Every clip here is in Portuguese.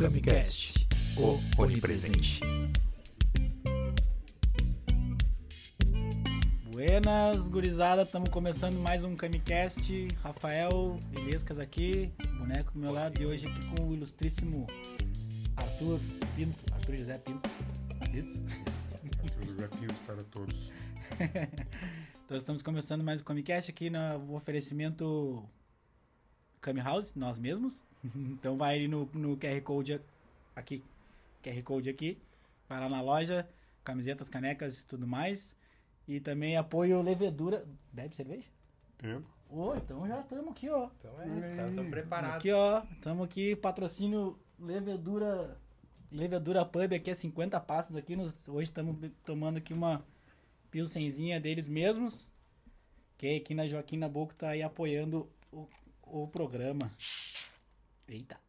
Camicast, o onipresente. Buenas, gurizada, estamos começando mais um Camicast. Rafael Vilescas aqui, boneco do meu lado, e hoje aqui com o ilustríssimo Arthur Pinto, Arthur José Pinto. Isso? Arthur José Pinto para todos. então estamos começando mais um Camicast aqui no oferecimento Cami House, nós mesmos. então vai ali no, no QR Code aqui, QR Code aqui, vai lá na loja, camisetas, canecas e tudo mais. E também apoio Levedura. Bebe cerveja? Bebo. Ô, então já estamos aqui, ó. Então é, tá, tô preparado. Aqui, ó. Estamos aqui, patrocínio Levedura. Levedura Pub aqui é 50 passos aqui. Nos, hoje estamos tomando aqui uma pilsenzinha deles mesmos. Que aqui na Joaquim Nabuco tá aí apoiando o, o programa. Eita.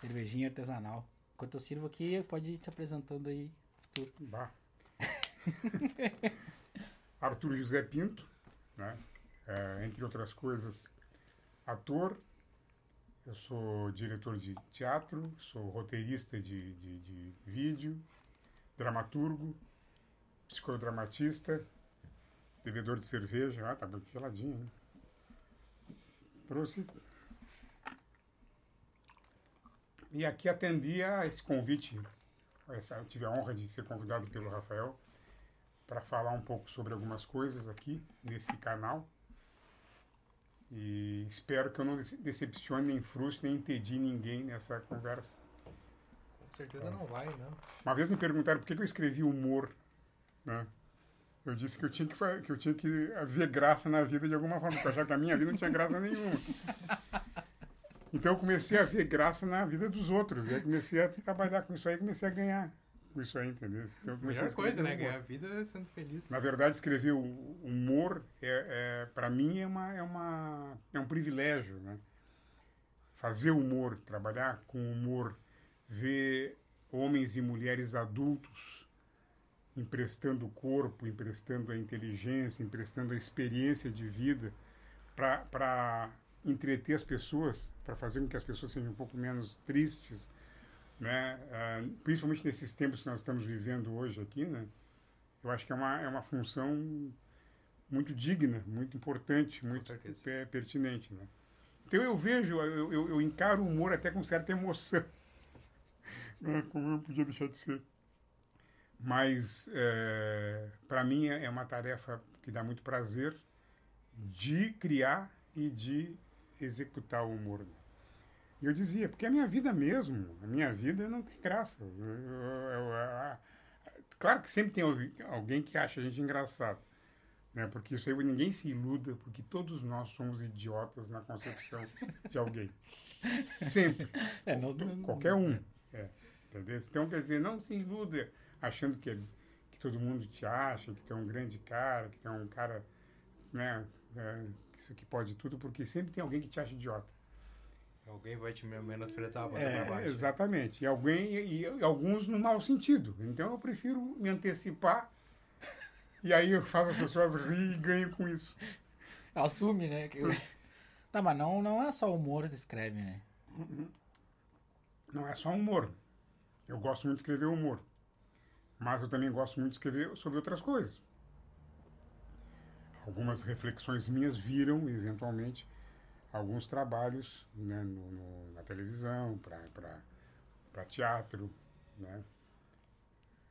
Cervejinha artesanal. Enquanto eu sirvo aqui, pode ir te apresentando aí, Arthur. Bah. Arthur José Pinto, né? É, entre outras coisas, ator. Eu sou diretor de teatro, sou roteirista de, de, de vídeo, dramaturgo, psicodramatista, bebedor de cerveja. Ah, tá bem geladinho, hein? Trouxe. E aqui atendi a esse convite. Essa, eu tive a honra de ser convidado pelo Rafael para falar um pouco sobre algumas coisas aqui nesse canal. E espero que eu não decepcione, nem frustre, nem entedi ninguém nessa conversa. Com certeza não vai, não. Uma vez me perguntaram por que eu escrevi humor, né? Eu disse que eu tinha que, que, eu tinha que ver graça na vida de alguma forma, porque eu achava que a minha vida não tinha graça nenhuma. Então eu comecei a ver graça na vida dos outros. E aí comecei a trabalhar com isso aí, comecei a ganhar com isso aí, entendeu? Então, Melhor coisa, né? Ganhar a vida sendo feliz. Na verdade, escrever o humor, é, é para mim, é, uma, é, uma, é um privilégio, né? Fazer humor, trabalhar com humor, ver homens e mulheres adultos emprestando o corpo, emprestando a inteligência, emprestando a experiência de vida para entreter as pessoas, para fazer com que as pessoas sejam um pouco menos tristes, né? Uh, principalmente nesses tempos que nós estamos vivendo hoje aqui, né? Eu acho que é uma, é uma função muito digna, muito importante, muito pertinente, né? Então eu vejo, eu, eu, eu, encaro o humor até com certa emoção, né? como não podia deixar de ser. Mas é, para mim é uma tarefa que dá muito prazer de criar e de executar o humor. Né? E eu dizia, porque a minha vida mesmo, a minha vida não tem graça. Eu, eu, eu, claro que sempre tem alguém que acha a gente engraçado. Né? Porque isso aí ninguém se iluda, porque todos nós somos idiotas na concepção de alguém. Sempre. É, não, Qualquer um. É, entendeu? Então, quer dizer, não se iluda achando que, que todo mundo te acha, que tu é um grande cara, que tu é um cara né, é, que, que pode tudo, porque sempre tem alguém que te acha idiota. Alguém vai te menosprezar para é, baixo. Exatamente. E, alguém, e, e, alguns no mau sentido. Então eu prefiro me antecipar e aí eu faço as pessoas rir e ganho com isso. Assume, né? Eu... tá, mas não, não é só humor que escreve, né? Não é só humor. Eu gosto muito de escrever humor. Mas eu também gosto muito de escrever sobre outras coisas. Algumas reflexões minhas viram, eventualmente, alguns trabalhos né, no, no, na televisão, para teatro, né?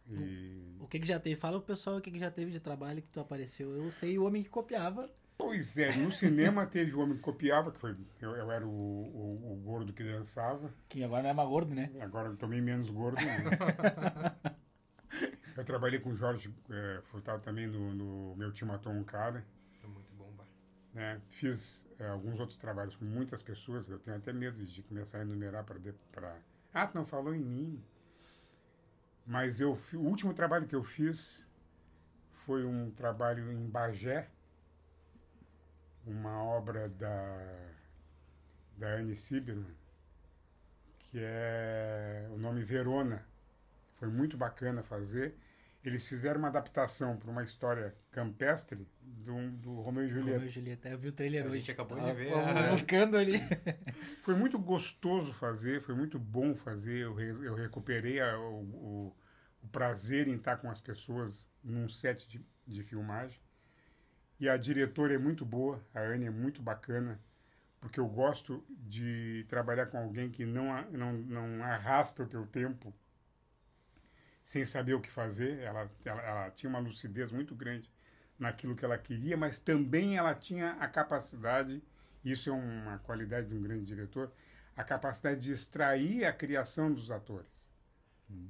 E... O que, que já teve? Fala o pessoal o que, que já teve de trabalho que tu apareceu. Eu sei o homem que copiava. Pois é, no cinema teve o homem que copiava, que foi. Eu, eu era o, o, o, gordo que dançava. Que agora não é mais gordo, né? Agora eu tomei menos gordo. Né? eu trabalhei com o Jorge é, Furtado também no, no Meu Time Matou um Cara. É muito bom, bar. Né? Fiz é, alguns outros trabalhos com muitas pessoas, eu tenho até medo de começar a enumerar para. Ah, tu não falou em mim. Mas eu, o último trabalho que eu fiz foi um trabalho em Bagé, uma obra da, da Anne Sieberman, que é o nome Verona. Foi muito bacana fazer. eles fizeram uma adaptação para uma história campestre do, do Romeu e Julieta. Romeu e Julieta. Eu vi o trailer A hoje. gente acabou de ver a- buscando ali. Foi muito gostoso fazer, foi muito bom fazer. Eu, re- eu recuperei a- o, o- o prazer em estar com as pessoas num set de, de filmagem. E a diretora é muito boa, a Anne é muito bacana, porque eu gosto de trabalhar com alguém que não, a- não, não arrasta o teu tempo sem saber o que fazer. Ela, ela, ela tinha uma lucidez muito grande naquilo que ela queria, mas também ela tinha a capacidade, isso é uma qualidade de um grande diretor, a capacidade de extrair a criação dos atores.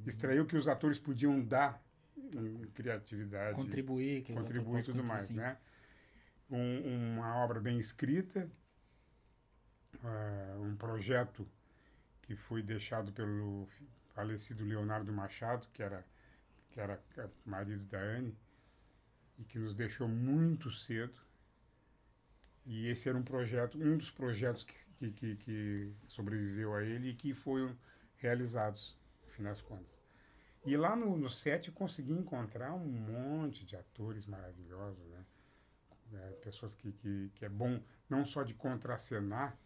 Extrair o que os atores podiam dar em criatividade Contribuir. que outro contribuir e tudo mais, né? Um- uma obra bem escrita, ah, um projeto que foi deixado pelo falecido Leonardo Machado, que era que era marido da Anne, e que nos deixou muito cedo. E esse era um projeto, um dos projetos que, que, que, sobreviveu a ele e que foram realizados, no fim das contas. E lá no, no set eu consegui encontrar um monte de atores maravilhosos, né? É, pessoas que, que, que é bom não só de contracenar,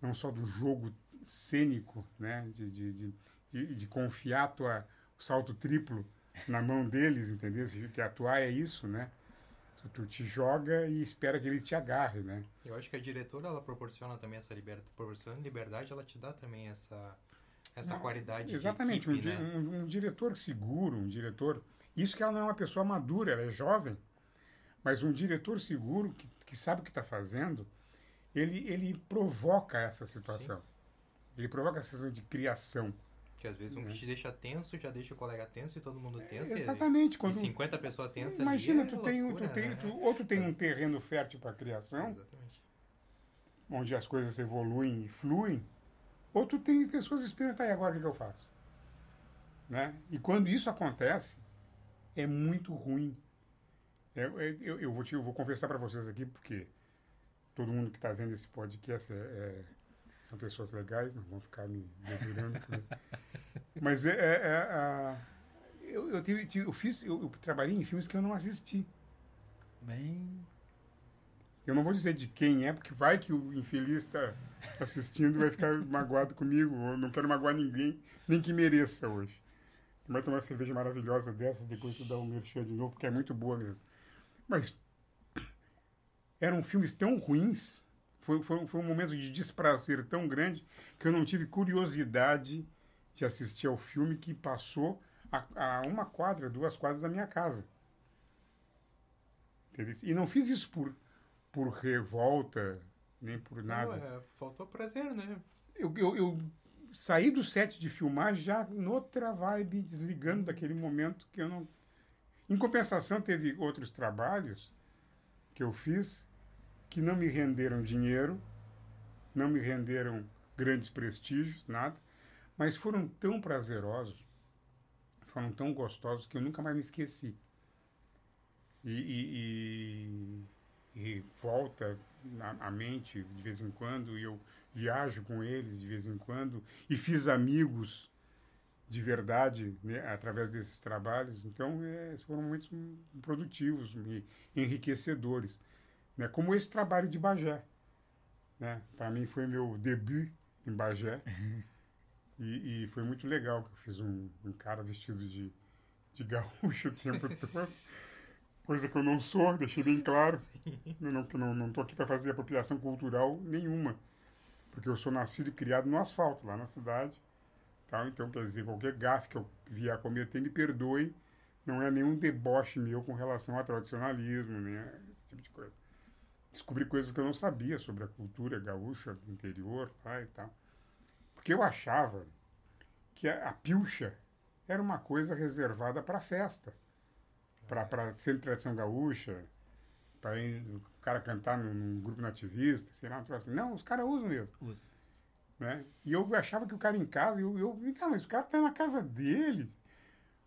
não só do jogo cênico, né? De, de, de, de, de confiar tua, o salto triplo na mão deles, entendeu? Que atuar é isso, né? Tu, tu te joga e espera que ele te agarre, né? Eu acho que a diretora, ela proporciona também essa liberdade. Proporcionando liberdade, ela te dá também essa, essa Não, qualidade Exatamente, um, né? um- um diretor seguro, um diretor. Isso que ela não é uma pessoa madura, ela é jovem, mas um diretor seguro que, que sabe o que está fazendo, ele, ele provoca essa situação. Ele provoca essa situação de criação. Que às vezes um Né? que te deixa tenso já deixa o colega tenso e todo mundo tenso. e- Exatamente. E, Quando, 50 pessoas tensas imagina, é tu tem, loucura, tu tem, né? tu, ou tu tem um terreno fértil para criação, Exatamente. onde as coisas evoluem e fluem, ou tu tem pessoas esperando, tá, e agora o que, eu faço? Né? E quando isso acontece, é muito ruim. É, é, eu, eu, vou te, eu vou confessar para vocês aqui, porque todo mundo que está vendo esse podcast é, é- são pessoas legais, não vão ficar me dedurando. Mas é, é- é, a- eu, eu, tive- eu fiz, eu, eu trabalhei em filmes que eu não assisti. Bem. Eu não vou dizer de quem é, porque vai que o infeliz está assistindo vai ficar magoado comigo. Eu não quero magoar ninguém, nem que mereça hoje. Vai tomar uma cerveja maravilhosa dessas, depois tu dá um merchan de novo, porque é muito boa mesmo. Mas eram filmes tão ruins, foi, foi, foi um momento de desprazer tão grande, que eu não tive curiosidade de assistir ao filme que passou a, a uma quadra, duas quadras da minha casa. E não fiz isso por, por revolta, nem por nada. Não, é, faltou prazer, né? Eu, eu, eu saí do set de filmar já noutra vibe, desligando daquele momento que eu não. Em compensação, teve outros trabalhos que eu fiz que não me renderam dinheiro, não me renderam grandes prestígios, nada, mas foram tão prazerosos, foram tão gostosos que eu nunca mais me esqueci. E, e- e- e volta à mente de vez em quando, e eu viajo com eles de vez em quando, e fiz amigos de verdade né, através desses trabalhos. Então, é, foram momentos produtivos enriquecedores. Né? Como esse trabalho de Bagé. Né? Para mim foi meu debut em Bagé. E, e foi muito legal que eu fiz um, um cara vestido de, de gaúcho o tempo todo. Coisa que eu não sou, deixei bem claro. Eu não, que não, não tô aqui para fazer apropriação cultural nenhuma. Porque eu sou nascido e criado no asfalto, lá na cidade. Tá? Então, quer dizer, qualquer gafe que eu vier a cometer, me perdoe. Não é nenhum deboche meu com relação ao tradicionalismo, a esse tipo de coisa. Descobri coisas que eu não sabia sobre a cultura gaúcha do interior tá, e tal. Porque eu achava que a, a pilcha era uma coisa reservada para festa. Para ser tradição gaúcha, para o cara cantar num, num grupo nativista, sei lá, um assim. Não, os caras usam mesmo Usa. né? E eu achava que o cara em casa, eu, eu cara, mas o cara tá na casa dele.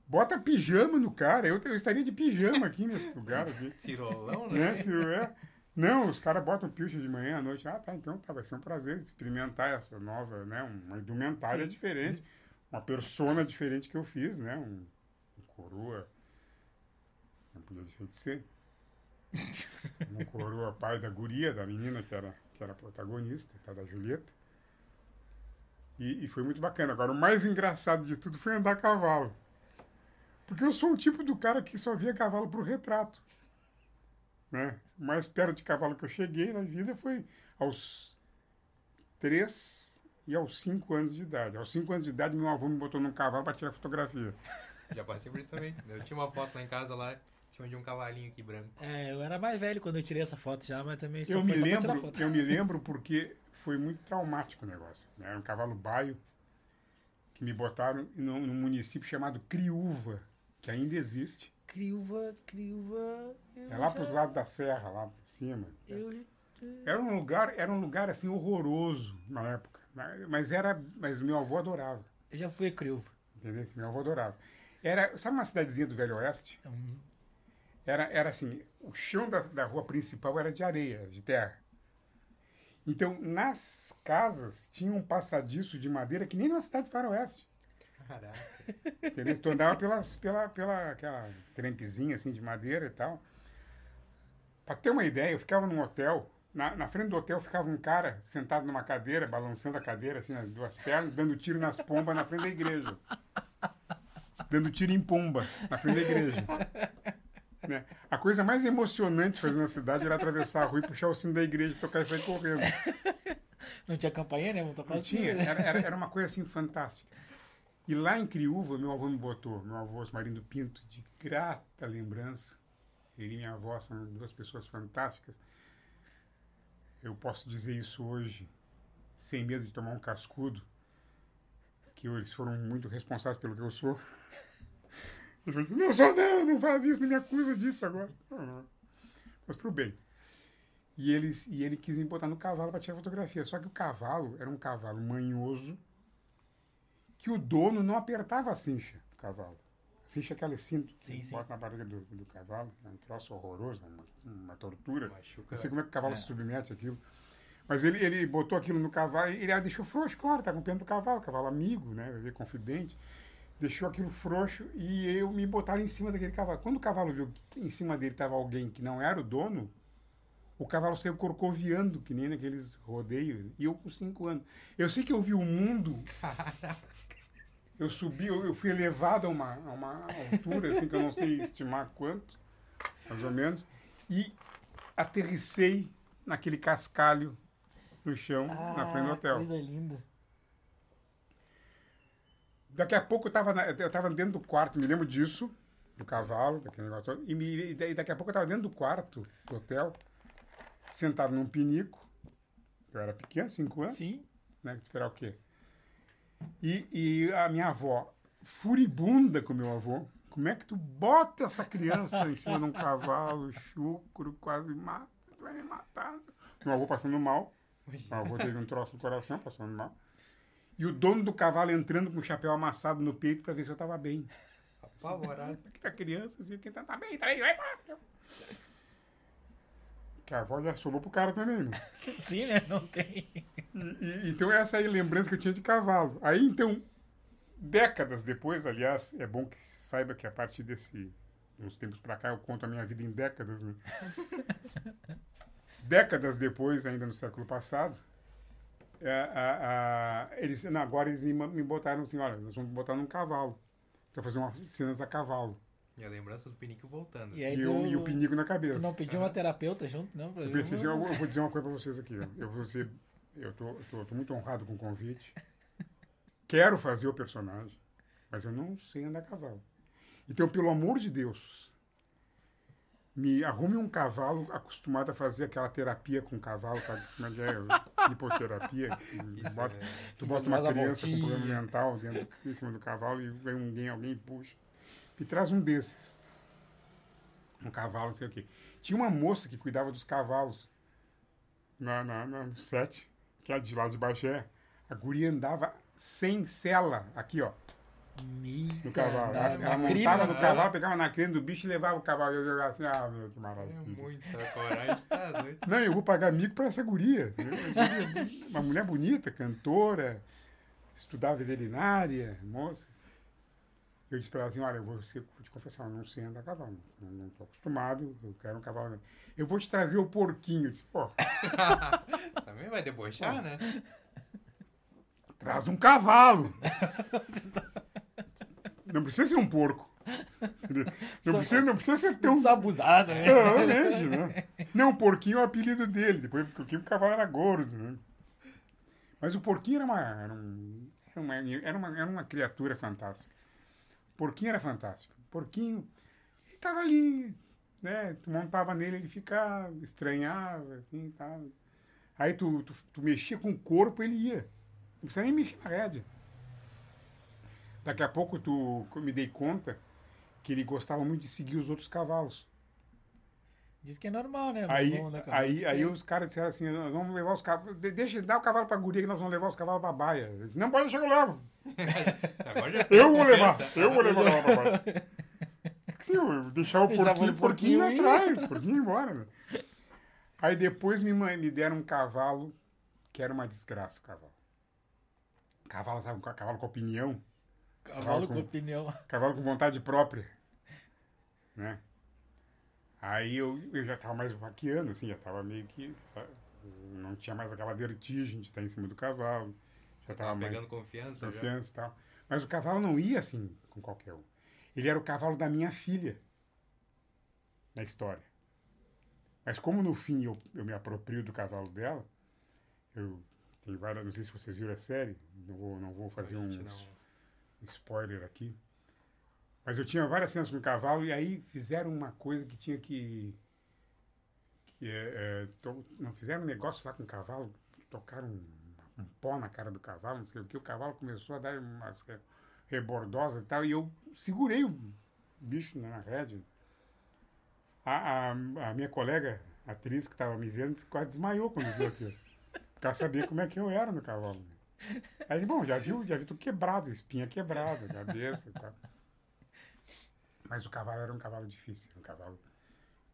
Bota pijama no cara. Eu, eu estaria de pijama aqui nesse lugar aqui. Cirolão, né? né? Não, os caras botam pilcha de manhã à noite. Ah, tá, então tá, vai ser um prazer experimentar essa nova, né? Uma indumentária Sim. diferente. Uma persona diferente que eu fiz, né? Um, um coroa não podia deixar de ser. Um coroa pai da guria, da menina que era, que era protagonista, tá, da Julieta. E, e foi muito bacana. Agora, o mais engraçado de tudo foi andar a cavalo. Porque eu sou o tipo do cara que só via cavalo pro retrato. Né? O mais perto de cavalo que eu cheguei na vida foi aos três e aos cinco anos de idade. Aos cinco anos de idade, meu avô me botou num cavalo para tirar fotografia. Já passei por isso também. Eu tinha uma foto lá em casa lá, tinha de um cavalinho aqui branco. É, eu era mais velho quando eu tirei essa foto já, mas também só Eu me lembro, foto. eu me lembro porque foi muito traumático o negócio. né? Era um cavalo baio que me botaram num município chamado Criúva, que ainda existe. Criúva, Criúva. eu É lá já- para os lados da serra, lá por cima. Eu, Era um lugar, era um lugar assim horroroso na época, mas era, mas meu avô adorava, eu já fui a Criúva. entendeu? Meu avô adorava. Era, sabe uma cidadezinha do Velho Oeste? Uhum. Era, era assim, o chão da, da rua principal era de areia, de terra. Então, nas casas, tinha um passadiço de madeira que nem na cidade de Faroeste. Caraca. Entendeu? Tu andava pelas, pela, pela aquela trempezinha assim de madeira e tal. Pra ter uma ideia, eu ficava num hotel, na, na frente do hotel ficava um cara sentado numa cadeira, balançando a cadeira, assim, as duas pernas, dando tiro nas pombas na frente da igreja. Dando tiro em pomba na frente da igreja. Né? A coisa mais emocionante fazer na cidade era atravessar a rua e puxar o sino da igreja, tocar e sair correndo. Não tinha campainha, né? Não o sino, tinha, era, era, era uma coisa assim fantástica. E lá em Criúva, meu avô me botou, meu avô Osmarindo Pinto, de grata lembrança. Ele e minha avó são duas pessoas fantásticas. Eu posso dizer isso hoje, sem medo de tomar um cascudo, que eles foram muito responsáveis pelo que eu sou. Ele falou assim, não sou não, não faz isso, não me acusa disso agora. Mas pro bem. E, eles, e ele quis me botar no cavalo para tirar fotografia. Só que o cavalo era um cavalo manhoso que o dono não apertava a cincha do cavalo. A cincha é aquele cinto que Sim, sim. bota na barriga do, do cavalo. É um troço horroroso, uma, uma tortura. Machuca. Não sei como é que o cavalo É. se submete àquilo. Mas ele, ele botou aquilo no cavalo e ele ah, deixou frouxo, claro, tá com pena do cavalo, cavalo amigo, né? Confidente. Deixou aquilo frouxo e eu me botaram em cima daquele cavalo. Quando o cavalo viu que em cima dele estava alguém que não era o dono, o cavalo saiu corcoviando, que nem naqueles rodeios. E eu com cinco anos. Eu sei que eu vi o mundo. Eu subi, eu, fui elevado a uma, a uma altura, assim, que eu não sei estimar quanto, mais ou menos, e aterrissei naquele cascalho no chão, na frente do Ah, hotel. Coisa linda. Daqui a pouco eu estava eu tava dentro do quarto, me lembro disso, do cavalo, daquele negócio todo, e, me, e daqui a pouco eu estava dentro do quarto do hotel, sentado num pinico, eu era pequeno, cinco anos, Sim. né? Esperar o quê? E, e a minha avó, furibunda com meu avô, como é que tu bota essa criança em cima de um cavalo, chucro, quase mata, tu vai me matar. Meu avô passando mal, meu avô teve um troço no coração, passando mal. E o dono do cavalo entrando com o chapéu amassado no peito para ver se eu estava bem. Apavorado. É que tá criança? Assim, quem tá, tá bem, tá bem, vai embora. Que a avó já sobrou pro cara também, né? Sim, né? Não tem. E- e- então essa aí a lembrança que eu tinha de cavalo. Aí então, décadas depois, aliás, é bom que se saiba que a partir desse uns tempos pra cá eu conto a minha vida em décadas, né? décadas depois, ainda no século passado, é, a- a- eles não, agora eles me, me botaram assim, olha, nós vamos botar num cavalo. Pra fazer umas cenas a cavalo. E a lembrança do pinico voltando. E aí E, tu, o, e o pinico na cabeça. tu não pediu uma terapeuta junto, não? Eu pensei assim, eu, vou- eu vou dizer uma coisa pra vocês aqui. Eu vou ser, eu tô muito honrado com o convite. Quero fazer o personagem, mas eu não sei andar a cavalo. Então, pelo amor de Deus, me arrume um cavalo acostumado a fazer aquela terapia com cavalo, sabe? Como é é? Hipoterapia. Isso, bota- é. Tu bota uma criança com problema mental dentro, em cima do cavalo e vem alguém, alguém puxa. E traz um desses. Um cavalo, não sei o quê. Tinha uma moça que cuidava dos cavalos na, na, na- no set, que é de lá de Bagé. A guria andava sem sela, aqui, ó, no cavalo. ela montava no cavalo, pegava na crina do bicho e levava o cavalo. Eu jogava assim, ah, meu, que É maravilha. muita coragem, tá doido. Não, eu vou pagar mico para essa guria. Uma mulher bonita, cantora, estudar veterinária, moça. Eu disse pra ela assim, olha, eu vou, ser, vou te confessar, eu não sei andar a cavalo. Não, tô acostumado, eu quero um cavalo. Eu vou te trazer o porquinho. Eu disse, pô, Também vai debochar, né? traz um cavalo. não precisa ser um porco. Não precisa, não precisa ser tão abusar, né? Realmente, né? Não, o porquinho é o apelido dele. Depois, porque o cavalo era gordo, né? Mas o porquinho era uma, era, um- era uma, era uma, era uma criatura fantástica. Porquinho era fantástico. Porquinho estava ali, né? Tu montava nele, ele ficava, estranhava, assim, tal. Aí tu, tu, tu mexia com o corpo, ele ia. Não precisa nem mexer na rédea. Daqui a pouco tu, eu me dei conta que ele gostava muito de seguir os outros cavalos. Diz que é normal, né? Aí, Bom, né, cara? aí, aí que- os caras disseram assim, nós vamos levar os cavalos, de- deixa, dá o cavalo pra guria que nós vamos levar os cavalos pra baia. Eu disse, não pode deixar que eu levo. Eu vou levar, eu vou levar o cavalo pra baia. Eu deixar o Deixava porquinho, porquinho, porquinho ir atrás, o porquinho embora. Né? Aí depois me, me deram um cavalo que era uma desgraça, o cavalo. Cavalo, sabe, cavalo com opinião, Cavalo com- com opinião. cavalo com vontade própria, né? Aí eu, eu já tava mais vaqueando, assim, já tava meio que, sabe, não tinha mais aquela vertigem de estar em cima do cavalo, já tava, Tava mais pegando confiança confiança e tal. Mas o cavalo não ia assim com qualquer um. Ele era o cavalo da minha filha na história. Mas como no fim eu, eu me aproprio do cavalo dela, eu tem várias, não sei se vocês viram a série, não vou, não vou fazer um um spoiler aqui. Mas eu tinha várias cenas com cavalo e aí fizeram uma coisa que tinha que. que é, é, to- não fizeram um negócio lá com o cavalo, tocaram um, um pó na cara do cavalo, não sei o que. O cavalo começou a dar umas re- rebordosas e tal, e eu segurei o bicho na rédea. A, a, a minha colega, atriz que estava me vendo, quase desmaiou quando viu aquilo. Porque ela sabia como é que eu era no cavalo. Aí, bom, já viu, já vi tudo quebrado, espinha quebrada, cabeça e tal. Mas o cavalo era um cavalo difícil, um cavalo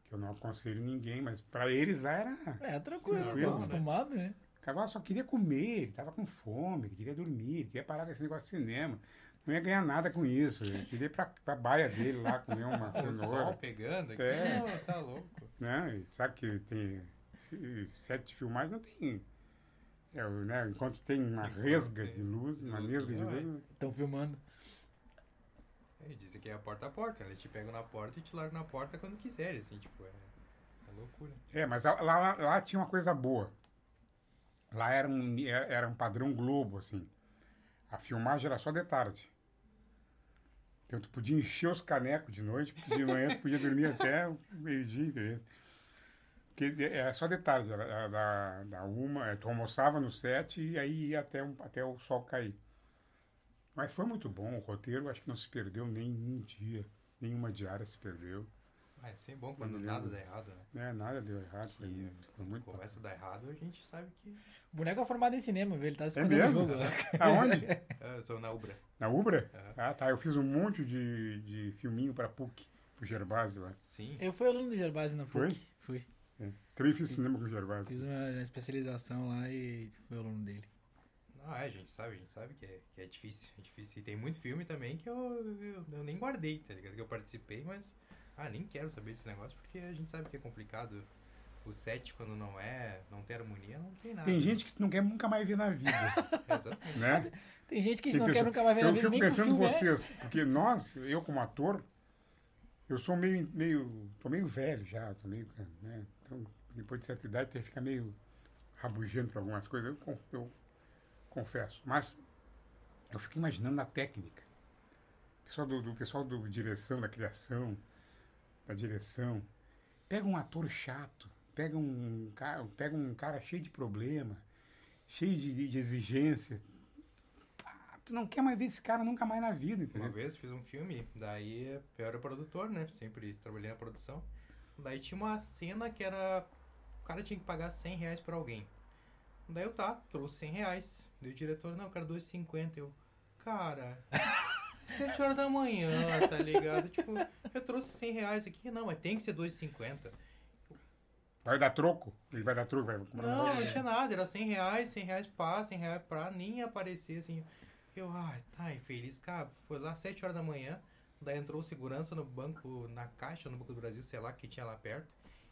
que eu não aconselho ninguém, mas para eles lá era. É, tranquilo, né? acostumado, né? O cavalo só queria comer, ele tava com fome, ele queria dormir, ele queria parar com esse negócio de cinema. Não ia ganhar nada com isso, ele queria ir pra, pra baia dele lá comer uma O sol cenoura. pegando aqui. É. Não, tá louco. Né? Sabe que tem se- sete de filmagem, não tem. é, o, né? Enquanto tem uma resga de luz, uma luz, nesga de não é? luz. Estão filmando. É, dizem que é a porta a porta, né? Eles te pegam na porta e te largam na porta quando quiserem, assim, tipo, é, é loucura. É, mas lá, lá, lá tinha uma coisa boa. Lá era um, era um padrão Globo, assim. A filmagem era só de tarde. Então tu podia encher os canecos de noite, porque de manhã tu podia dormir até meio-dia, entendeu? Porque era só de tarde, era da, da uma, eh, tu almoçava no sete e aí ia até, um- até o sol cair. Mas foi muito bom, o roteiro acho que não se perdeu nem um dia, nenhuma diária se perdeu. Ah, é sempre bom quando nada dá errado, né? Né? Nada deu errado, foi, Que, foi muito quando começa a dar errado, a gente sabe que. O boneco é formado em cinema, viu? Ele tá É escondendo o mesmo? jogo. né? Aonde? Ah, eu sou na Ubra. Na Ubra? Aham. Ah, tá. Eu fiz um monte de, de filminho pra PUC, pro Gervásio lá. Sim. Eu fui aluno do Gervásio na Foi? PUC. Fui. É. Também fiz cinema com o Gervásio. Fiz uma especialização lá e fui aluno dele. Não, é, a gente sabe, a gente sabe que é, que é difícil, é difícil. E tem muito filme também que eu, eu, eu nem guardei, tá ligado? Que eu participei, mas, ah, nem quero saber desse negócio, porque a gente sabe que é complicado. O set, quando não é, não tem harmonia, não tem nada. Tem gente que tu não quer nunca mais ver na vida, É, exatamente. né? Tem gente que Tem não quer nunca mais ver na Eu vida fico nem que o pensando em é. vocês, porque nós, eu como ator, eu sou meio, meio, tô meio velho já, tô meio, né? Então, depois de certa idade, tem que ficar meio rabugento para algumas coisas, eu, eu confesso. Mas eu fico imaginando a técnica. O pessoal do, do pessoal do direção, da criação, da direção, pega um ator chato, pega um cara, pega um cara cheio de problema, cheio de, de exigência. Ah, tu não quer mais ver esse cara nunca mais na vida, Uma entendeu? vez fiz um filme, daí eu era produtor, né? Sempre trabalhei na produção. Daí tinha uma cena que era. O cara tinha que pagar 100 reais pra alguém. Daí eu tá, trouxe 100 reais. Daí o diretor, não, eu quero 2,50. Eu, cara, 7 horas da manhã, tá ligado? Tipo, eu trouxe 100 reais aqui. Não, mas tem que ser 2,50. Vai dar troco? Ele vai dar troco, vai Não, negócio. não tinha nada, era 100 reais, 100 reais pá, 100 reais pra nem aparecer, assim. Eu, ai, tá, infeliz. Cara, foi lá 7 horas da manhã. Daí entrou o segurança no banco, na caixa, no Banco do Brasil, sei lá, que tinha lá perto.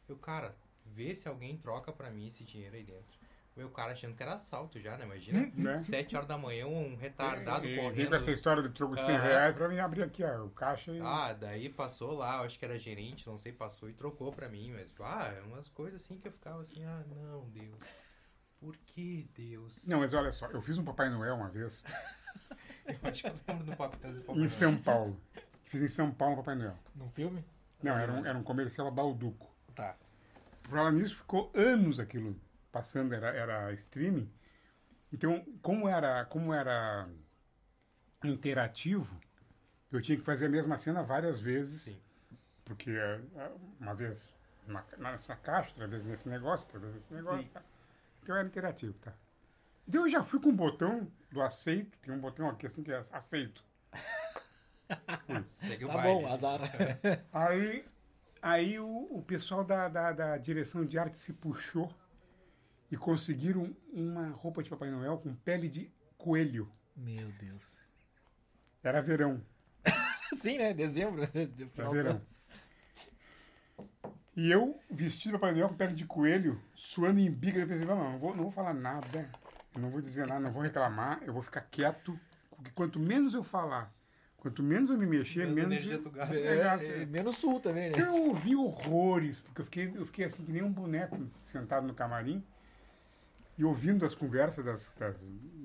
Eu, cara, vê se alguém troca pra mim esse dinheiro aí dentro. Meu cara achando que era assalto já, né? Imagina. Né? 7 horas da manhã, um retardado E- e Vem correndo. com essa história do troco de 100 Aham. reais pra mim abrir aqui, ó, o caixa e... Ah, daí passou lá, acho que era gerente, não sei, passou e trocou pra mim, mas, ah, é umas coisas assim que eu ficava assim, ah, não, Deus, por que Deus? Não, mas olha só, eu fiz um Papai Noel uma vez Eu acho que eu lembro do papel desse Papai em Noel. São Paulo. Fiz em São Paulo um Papai Noel. Num filme? Não, era um, era um comercial a Balduco. Tá. Por falar nisso, ficou anos aquilo passando, era, era streaming. Então, como era, como era interativo, eu tinha que fazer a mesma cena várias vezes. Sim. Porque eh, uma vez na- nessa caixa, outra vez nesse negócio, outra vez nesse negócio. Tá? Então era interativo, tá? Então eu já fui com o botão do aceito, tem um botão aqui assim que é aceito. Segue o Tá baile. bom, azar. Aí, aí o, o pessoal da, da, da direção de arte se puxou e conseguiram uma roupa de Papai Noel com pele de coelho. Meu Deus. Era verão, Sim, né? Dezembro. era verão. E eu, vestido de Papai Noel com pele de coelho, suando em bica, eu pensei, não, não, vou, não vou falar nada, não vou dizer nada, não vou reclamar, eu vou ficar quieto, porque quanto menos eu falar, quanto menos eu me mexer, Menos menos... energia tu gasta. É, gasta. É, é, menos sul também, né? Então eu ouvi horrores, porque eu fiquei, eu fiquei assim que nem um boneco sentado no camarim e ouvindo as conversas das, das,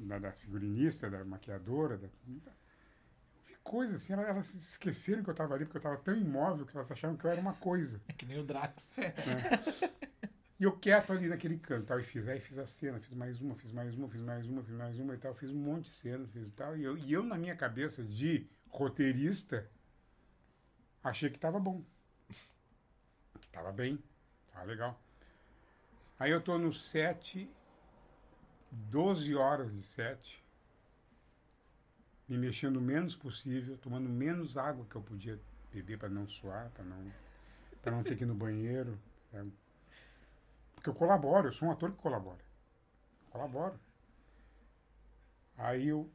da, da figurinista, da maquiadora, da, coisas assim, elas, se esqueceram que eu estava ali, porque eu estava tão imóvel que elas acharam que eu era uma coisa. Que nem o Drax. E eu quieto ali naquele canto, tal, e fiz, aí fiz a cena, fiz mais uma, fiz mais uma, fiz mais uma, fiz mais uma e tal, fiz um monte de cenas, fiz e tal, e eu, e eu na minha cabeça de roteirista, achei que tava bom. Que tava bem, tava legal. Aí eu tô no set, 12 horas de set, me mexendo o menos possível, tomando menos água que eu podia beber para não suar, para não, não ter que ir no banheiro. né? Porque eu colaboro, eu sou um ator que colabora. Colaboro. Aí eu,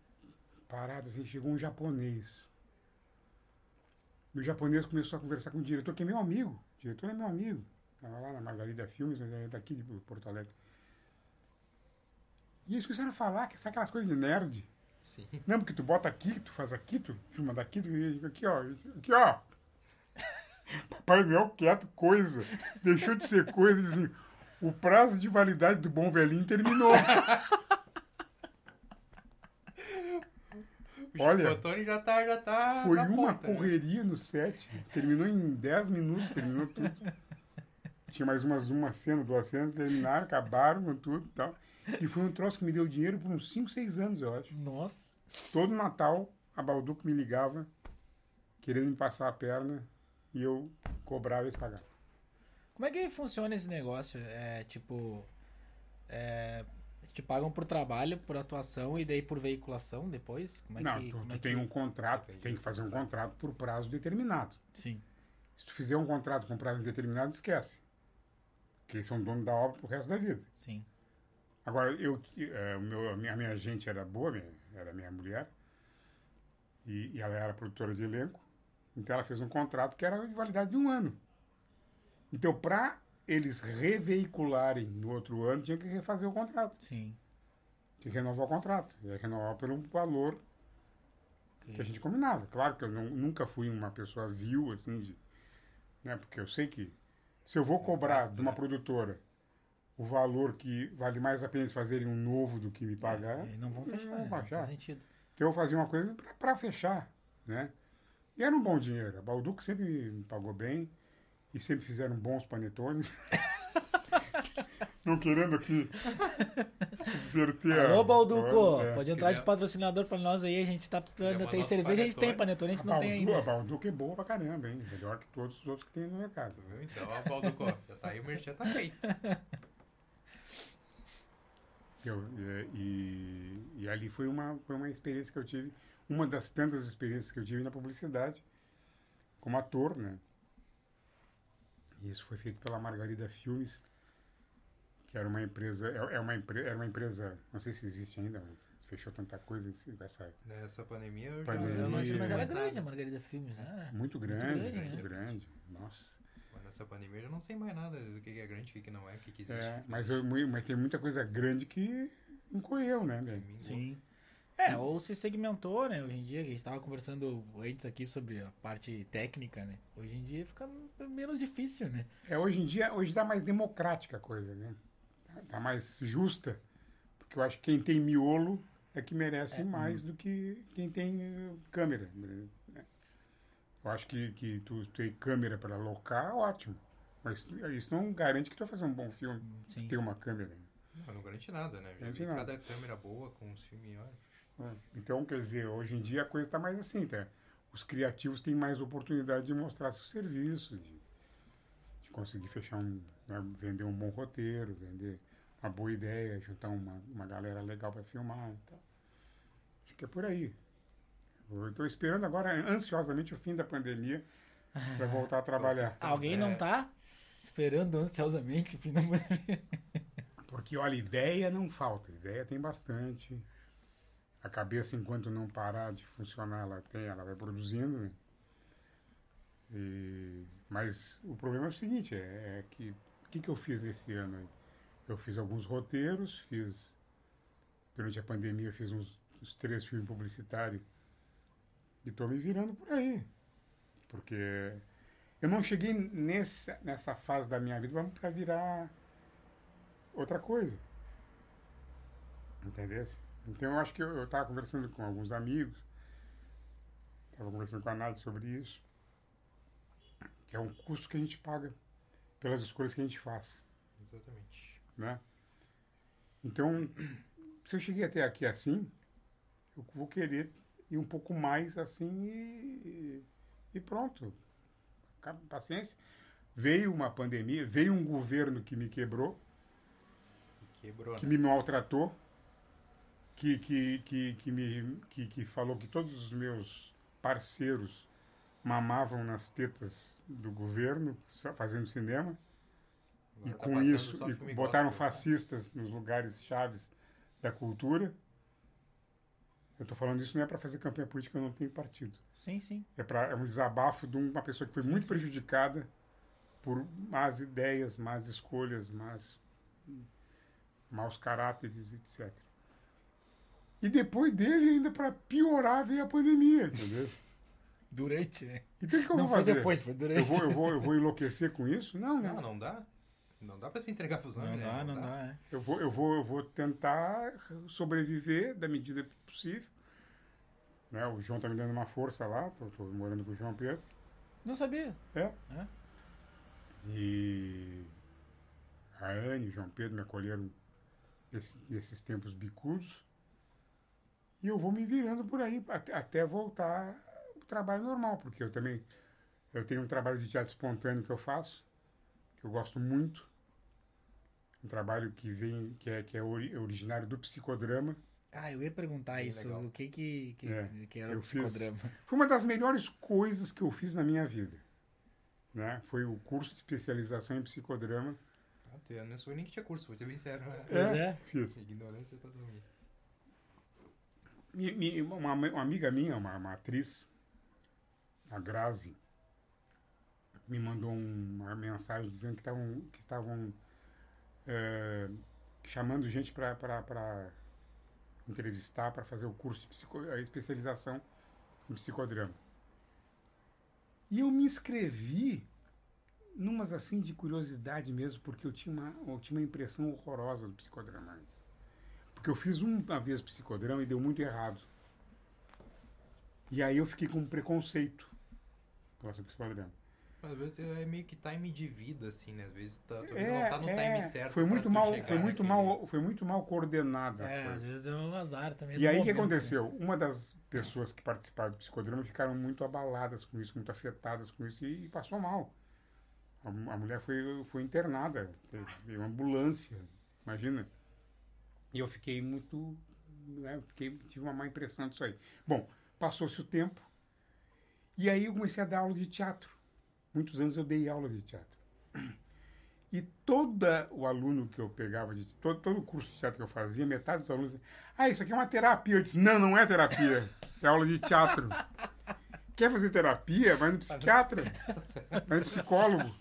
parado assim, chegou um japonês. E o japonês começou a conversar com o diretor, que é meu amigo. O diretor é meu amigo. Estava lá na Margarida Filmes, mas é daqui de Porto Alegre. E eles começaram a falar, que sabe aquelas coisas de nerd? Sim. Não, porque tu bota aqui, tu faz aqui, tu filma daqui, tu aqui, ó, aqui, ó. Papai Noel quieto, coisa. Deixou de ser coisa, assim, o prazo de validade do bom velhinho terminou. O Olha, Chicotone já tá, já tá Foi uma ponta, né? correria no set. Terminou em 10 minutos, terminou tudo. Tinha mais umas uma cena, duas cenas, terminaram, acabaram com tudo e tal. E foi um troço que me deu dinheiro por uns 5, 6 anos, eu acho. Nossa. Todo Natal, a Balduco me ligava, querendo me passar a perna, e eu cobrava e eles pagavam. Como é que funciona esse negócio? É tipo. É, te pagam por trabalho, por atuação e daí por veiculação depois? Como é Não, que, tu, como tu é tem que... um contrato, tem que fazer um contrato por prazo determinado. Sim. Se tu fizer um contrato com prazo determinado, esquece. Porque eles são dono da obra pro resto da vida. Sim. Agora, eu, o meu, a, minha, a minha agente era boa, minha- era minha mulher, e, e ela era produtora de elenco, então ela fez um contrato que era de validade de um ano. Então, para eles reveicularem no outro ano, tinha que refazer o contrato, Sim. tinha que renovar o contrato, e renovar pelo valor que a gente combinava. Claro que eu não- nunca fui uma pessoa vil, assim, de, né, porque eu sei que se eu vou cobrar gasto, de uma né? produtora o valor que vale mais a pena eles fazerem um novo do que me pagar, E não vão fechar, não né? Não faz sentido. então eu fazia uma coisa para fechar, né? E era um bom dinheiro. A Balduco sempre me pagou bem e sempre fizeram bons panetones. não querendo aqui subverter a- Alô, Balduco! É, Pode entrar de patrocinador pra nós aí. A gente tá. quiser Tem mandar cerveja, a gente tem panetone. a gente A não tem Balduco, a ainda. Balduco é boa pra caramba, hein? Melhor que todos os outros que tem no mercado. Viu? Então, ó, Balduco, já tá aí, o merchan tá feito. Eu, é, e, e ali foi uma, foi uma experiência que eu tive, uma das tantas experiências que eu tive na publicidade, como ator, né? E isso foi feito pela Margarida Filmes, que era uma empresa, é, é uma, empre, era uma empresa, não sei se existe ainda, mas fechou tanta coisa esse- essa Nessa pandemia eu Pandemia. já eu não Mas, mas era mais grande a. Margarida Filmes, né? muito grande, grande, muito né? grande. Nossa. Nessa pandemia eu já não sei mais nada do que é grande, o que não é, o que existe. É, mas, eu, mas tem muita coisa grande que encolheu, né? existe. Sim. É, ou se segmentou, né? Hoje em dia, que a gente tava conversando antes aqui sobre a parte técnica, né? Hoje em dia fica menos difícil, né? É, hoje em dia, hoje tá mais democrática a coisa, né? Tá- mais justa. Porque eu acho que quem tem miolo é que merece mais do que quem tem eh, câmera. Eu acho que, que tu ter câmera para alocar, ótimo. Mas isso não garante que tu vai fazer um bom filme. Sim. Ter uma câmera. Não, não garante nada, né? Já Garante nada. cada câmera boa com os filmes, olha. Então, quer dizer, hoje em dia a coisa está mais assim, tá? Os criativos têm mais oportunidade de mostrar seu serviço, de, de conseguir fechar um, né, vender um bom roteiro, vender uma boa ideia, juntar uma, uma galera legal para filmar e tal. Acho que é por aí. Estou esperando agora ansiosamente o fim da pandemia para voltar a trabalhar. Alguém não É. tá esperando ansiosamente o fim da pandemia? Porque, olha, ideia não falta, ideia tem bastante. A cabeça, enquanto não parar de funcionar, ela tem, ela vai produzindo, né? E- mas o problema é o seguinte, é, é que o que, que eu fiz esse ano aí? Eu fiz alguns roteiros, fiz durante a pandemia eu fiz uns, uns três filmes publicitários e estou me virando por aí. Porque eu não cheguei nessa, nessa fase da minha vida para virar outra coisa. Entendeu? Então eu acho que eu estava conversando com alguns amigos, estava conversando com a Nath sobre isso, que é um custo que a gente paga pelas escolhas que a gente faz, Exatamente. né? Então, se eu cheguei até aqui assim, eu vou querer ir um pouco mais assim e, e pronto. Paciência. Veio uma pandemia, veio um governo que me quebrou, Quebrou, que né? me maltratou, que, que, que, que, me, que, que falou que todos os meus parceiros mamavam nas tetas do governo, fazendo cinema, e Agora tá com isso e botaram gospel, né? fascistas nos lugares chaves da cultura. Eu estou falando isso não é para fazer campanha política, eu não tenho partido. Sim, sim. É, pra, é um desabafo de uma pessoa que foi muito prejudicada por más ideias, más escolhas, más, maus caráteres, etc. E depois dele, ainda para piorar, veio a pandemia, entendeu? Durante, né? Então o que eu Não vou foi fazer? depois, foi durante. Eu vou, eu, vou, eu vou enlouquecer com isso? Não, né? Não, não dá. Não dá pra se entregar pros Não homens, né? dá, não dá, é. Eu vou, eu vou, eu vou tentar sobreviver da medida possível. Né? O João tá me dando uma força lá, tô, tô morando com o João Pedro. Não sabia. É. É. E a Anne e o João Pedro me acolheram nesses tempos bicudos. E eu vou me virando por aí até, até voltar o trabalho normal, porque eu também eu tenho um trabalho de teatro espontâneo que eu faço, que eu gosto muito. Um trabalho que vem, que é, que é ori- originário do psicodrama. Ah, eu ia perguntar Bem isso, legal. o que que, que, É, que era o fiz. psicodrama. Foi uma das melhores coisas que eu fiz na minha vida. Né? Foi o curso de especialização em psicodrama. Ah, eu não sou nem que tinha curso, vou ser sincero. né? Pois é. Fiz. Ignorância. Mi- mi- uma, uma amiga minha, uma, uma atriz, a Grazi, me mandou um- uma mensagem dizendo que estavam que estavam eh, chamando gente para entrevistar, para fazer o curso de psico, a especialização em psicodrama. E eu me inscrevi numas assim de curiosidade mesmo, porque eu tinha uma, eu tinha uma impressão horrorosa do psicodrama antes. Porque eu fiz uma vez psicodrama e deu muito errado. E aí eu fiquei com um preconceito com esse psicodrama. Mas às vezes é meio que time de vida, assim, né? Às vezes tá, tu É, não tá no é, time certo. Foi muito mal, foi muito naquele- mal, foi muito mal coordenada É, às vezes é um azar também. E do aí o que né? aconteceu? Uma das pessoas que participaram do psicodrama ficaram muito abaladas com isso, muito afetadas com isso e, passou mal. A, a mulher foi, foi internada, teve teve uma ambulância, imagina. E eu fiquei muito, né, fiquei, tive uma má impressão disso aí. Bom, passou-se o tempo e aí eu comecei a dar aula de teatro. Muitos anos eu dei aula de teatro. E todo o aluno que eu pegava, de todo, todo o curso de teatro que eu fazia, metade dos alunos ah, isso aqui é uma terapia. Eu disse, não, não é terapia. É aula de teatro. Quer fazer terapia? Vai no psiquiatra. Vai no psicólogo.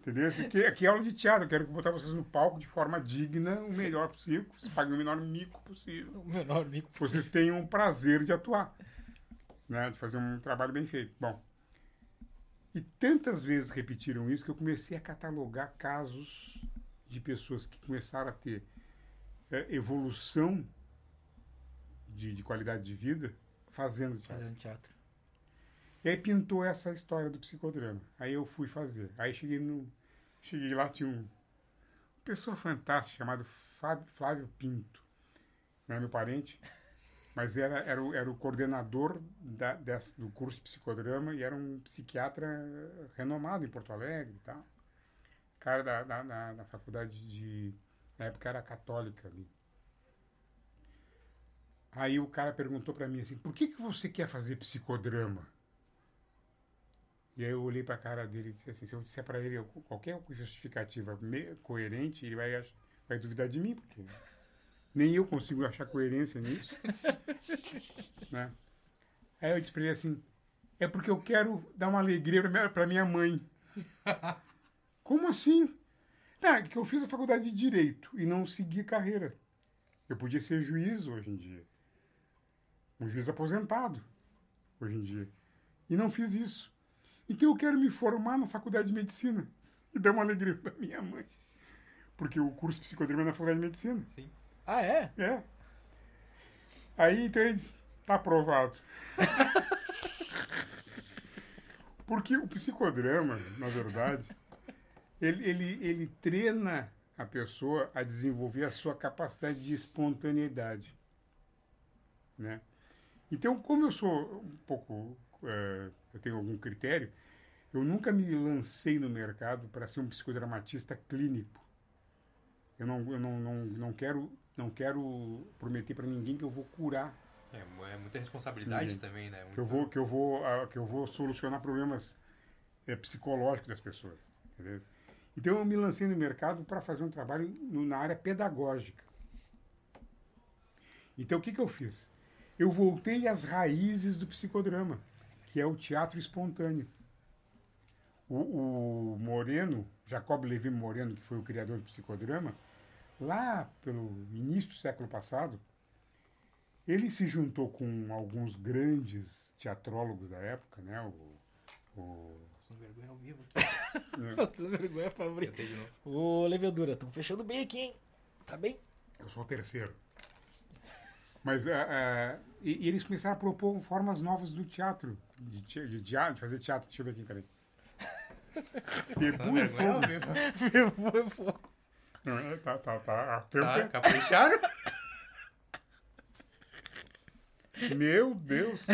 Entendeu? Aqui, aqui é aula de teatro. Eu quero botar vocês no palco de forma digna, o melhor possível. Vocês paguem o menor mico possível. O menor mico possível. Vocês tenham o prazer de atuar. Né? De fazer um trabalho bem feito. Bom. E tantas vezes repetiram isso que eu comecei a catalogar casos de pessoas que começaram a ter é, evolução de, de, qualidade de vida fazendo teatro. Fazendo teatro. E aí pintou essa história do psicodrama. Aí eu fui fazer. Aí cheguei no. Cheguei lá, tinha um. Uma pessoa fantástica chamado Flávio, Flávio Pinto. Não é meu parente, mas era, era, o, era o coordenador da, dessa, do curso de psicodrama e era um psiquiatra renomado em Porto Alegre tal. Cara da, da, da, da faculdade de. Na época era católica ali. Aí o cara perguntou para mim assim: por que, que você quer fazer psicodrama? E aí eu olhei para a cara dele e disse assim: se eu disser para ele qualquer justificativa coerente, ele vai, vai duvidar de mim, porque nem eu consigo achar coerência nisso. né? Aí eu disse para ele assim: é porque eu quero dar uma alegria para minha, minha mãe. Como assim? Ah, que eu fiz a faculdade de Direito e não segui carreira. Eu podia ser juiz hoje em dia um juiz aposentado hoje em dia. E não fiz isso. Então eu quero me formar na faculdade de medicina e dar uma alegria para minha mãe. Porque o curso de psicodrama é na faculdade de medicina. Sim. Ah, é? É. Aí então ele disse, tá aprovado. Porque o psicodrama, na verdade, ele, ele, ele treina a pessoa a desenvolver a sua capacidade de espontaneidade. Né? Então, como eu sou um pouco. É, eu tenho algum critério, eu nunca me lancei no mercado para ser um psicodramatista clínico. Eu não, eu não, não, não, quero, não quero prometer para ninguém que eu vou curar. É, é muita responsabilidade ninguém. também, né? Muito... Que, eu vou, que, eu vou, que eu vou solucionar problemas é, psicológicos das pessoas. Entendeu? Então, eu me lancei no mercado para fazer um trabalho na área pedagógica. Então, o que, que eu fiz? eu voltei às raízes do psicodrama, que é o teatro espontâneo. O, o Moreno, Jacob Levy Moreno, que foi o criador do psicodrama, lá pelo início do século passado, ele se juntou com alguns grandes teatrólogos da época, né? O, o... Passando vergonha ao vivo. É. Passando vergonha, Fabrício. Ô, Levedura, estão fechando bem aqui, hein? Tá bem? Eu sou o terceiro. Mas uh, uh, e, e, eles começaram a propor formas novas do teatro, de, de, de, de fazer teatro. Deixa eu ver aqui, peraí. Fervura e fogo. Fervura e fogo. Não, é, tá, tá, tá. Tá, capricharam? Meu Deus.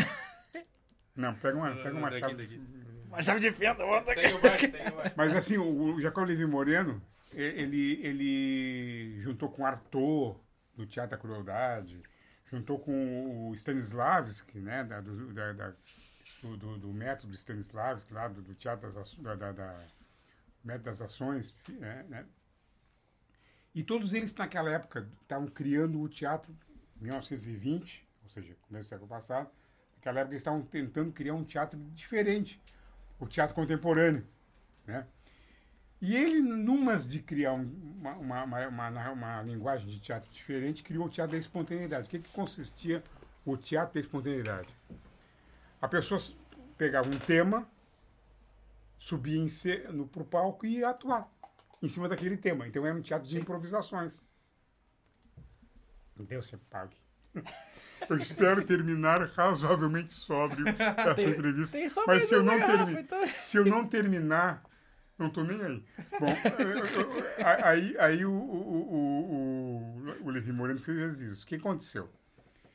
Não, pega uma, pega uma daqui, chave. Daqui. Uma chave de fenda, outra baixo. Mas assim, o, o Jacob Levi Moreno, ele, ele juntou com Arthur, do Teatro da Crueldade, juntou com o Stanislavski, né, da, do, da, da, do, do, do, método Stanislavski, lá do, do Teatro das, da, da, da Método das Ações, né, né, E todos eles, naquela época, estavam criando o teatro em 1920, ou seja, começo do século passado. Naquela época, eles estavam tentando criar um teatro diferente, o teatro contemporâneo, né? E ele, numas de criar uma, uma, uma, uma, linguagem de teatro diferente, criou o teatro da espontaneidade. O que, que consistia o teatro da espontaneidade? A pessoa pegava um tema, subia no, pro palco e ia atuar em cima daquele tema. Então era um teatro de improvisações. Deus se pague. Eu espero terminar razoavelmente sóbrio essa Tem- entrevista. tem Mas se eu, não garrafa, então. se eu não terminar, não tô nem aí. Bom, aí, aí o, o, o, o, o Levi Moreno fez isso. O que aconteceu?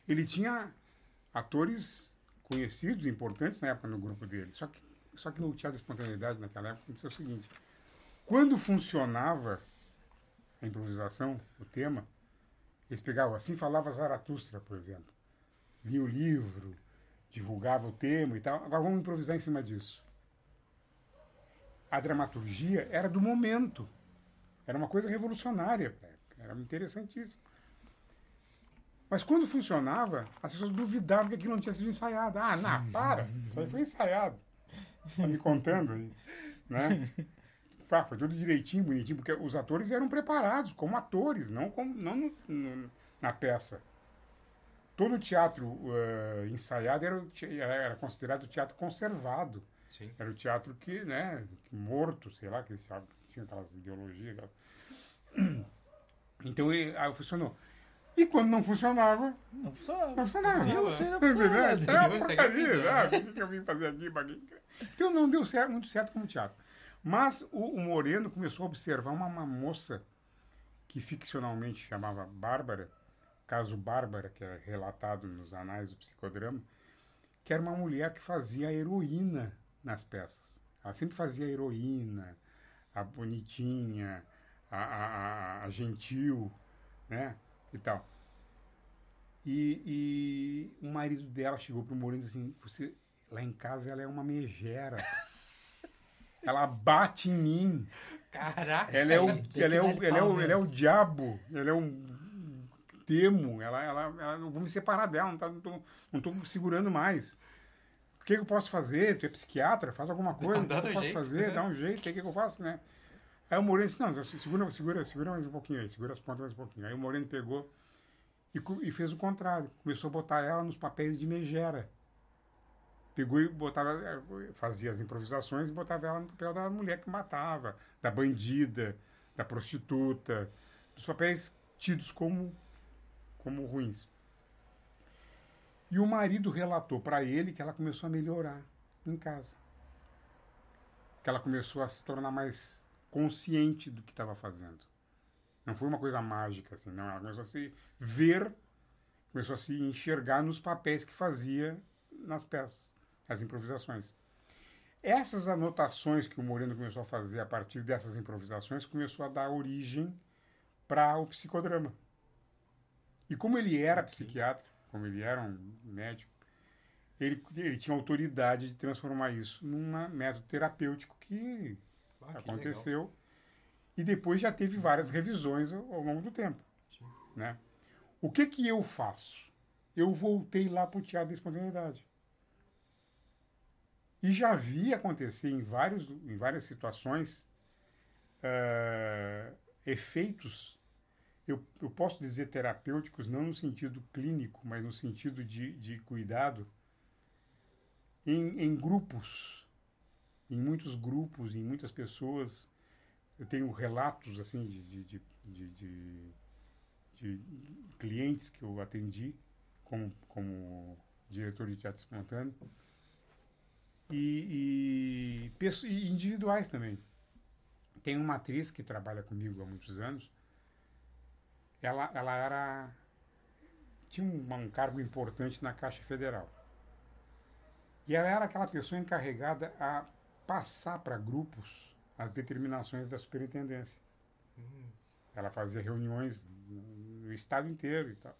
Ele tinha atores conhecidos, importantes na época no grupo dele. Só que, só que no Teatro da Espontaneidade, naquela época, aconteceu o seguinte. Quando funcionava a improvisação, o tema, eles pegavam, assim falava Zaratustra, por exemplo. Lia o livro, divulgava o tema e tal. Agora vamos improvisar em cima disso. A dramaturgia era do momento. Era uma coisa revolucionária, era interessantíssimo. Mas quando funcionava, as pessoas duvidavam que aquilo não tinha sido ensaiado. Ah, não, para, isso aí foi ensaiado. Tá me contando aí, né? Ah, foi tudo direitinho, bonitinho, porque os atores eram preparados como atores, não, como, não no- no- na peça. Todo teatro eh, ensaiado era, era, era considerado teatro conservado. Sim. Era o teatro que, né, morto, sei lá, que tinha aquelas ideologias. aquela- Então, e- aí funcionou. E quando não funcionava, Não funcionava. não funcionava. Viu? Você não Entendeu? funciona. Isso é uma porcaria, sabe? O que eu vim fazer aqui? Então não deu certo, muito certo como teatro. Mas o, o Moreno começou a observar uma, uma moça que ficcionalmente chamava Bárbara, caso Bárbara, que é relatado nos anais do psicodrama, que era uma mulher que fazia heroína nas peças. Ela sempre fazia a heroína, a bonitinha, a, a, a- gentil, né? E tal. E, e o marido dela chegou pro Moreno e disse assim, você, lá em casa ela é uma megera. ela bate em mim. Caraca! Ela é o, ela é o, ela é o, ela é o diabo. Ela é um temo. Ela, ela, ela, não vou me separar dela, não, tá, não, tô, não tô segurando mais. O que, que eu posso fazer? Tu é psiquiatra? Faz alguma coisa. Dá o que eu um posso jeito, fazer? né? Dá um jeito. O que, que eu faço, né? Aí o Moreno disse, não, segura, segura, segura mais um pouquinho aí. Segura as pontas mais um pouquinho. Aí o Moreno pegou e, e fez o contrário. Começou a botar ela nos papéis de megera. Pegou e botava, fazia as improvisações e botava ela no papel da mulher que matava, da bandida, da prostituta, dos papéis tidos como, como ruins. E o marido relatou para ele que ela começou a melhorar em casa. Que ela começou a se tornar mais consciente do que estava fazendo. Não foi uma coisa mágica, assim, não. Ela começou a se ver, começou a se enxergar nos papéis que fazia nas peças, as improvisações. Essas anotações que o Moreno começou a fazer a partir dessas improvisações começou a dar origem para o psicodrama. E como ele era psiquiatra, como ele era um médico, ele, ele tinha autoridade de transformar isso num método terapêutico que Ah, aconteceu. E depois já teve várias revisões ao, ao longo do tempo. Sim. Né? O que, que eu faço? Eu voltei lá para o teatro da espontaneidade. E já vi acontecer em, vários, em várias situações eh, efeitos, eu, eu posso dizer terapêuticos, não no sentido clínico, mas no sentido de, de cuidado, em, em grupos, em muitos grupos, em muitas pessoas. Eu tenho relatos assim de, de, de- de clientes que eu atendi como, como diretor de teatro espontâneo e, e, e individuais também. Tem uma atriz que trabalha comigo há muitos anos. Ela, ela era tinha um, um cargo importante na Caixa Federal. E ela era aquela pessoa encarregada a passar para grupos as determinações da superintendência. Hum, Ela fazia reuniões no estado inteiro e tal.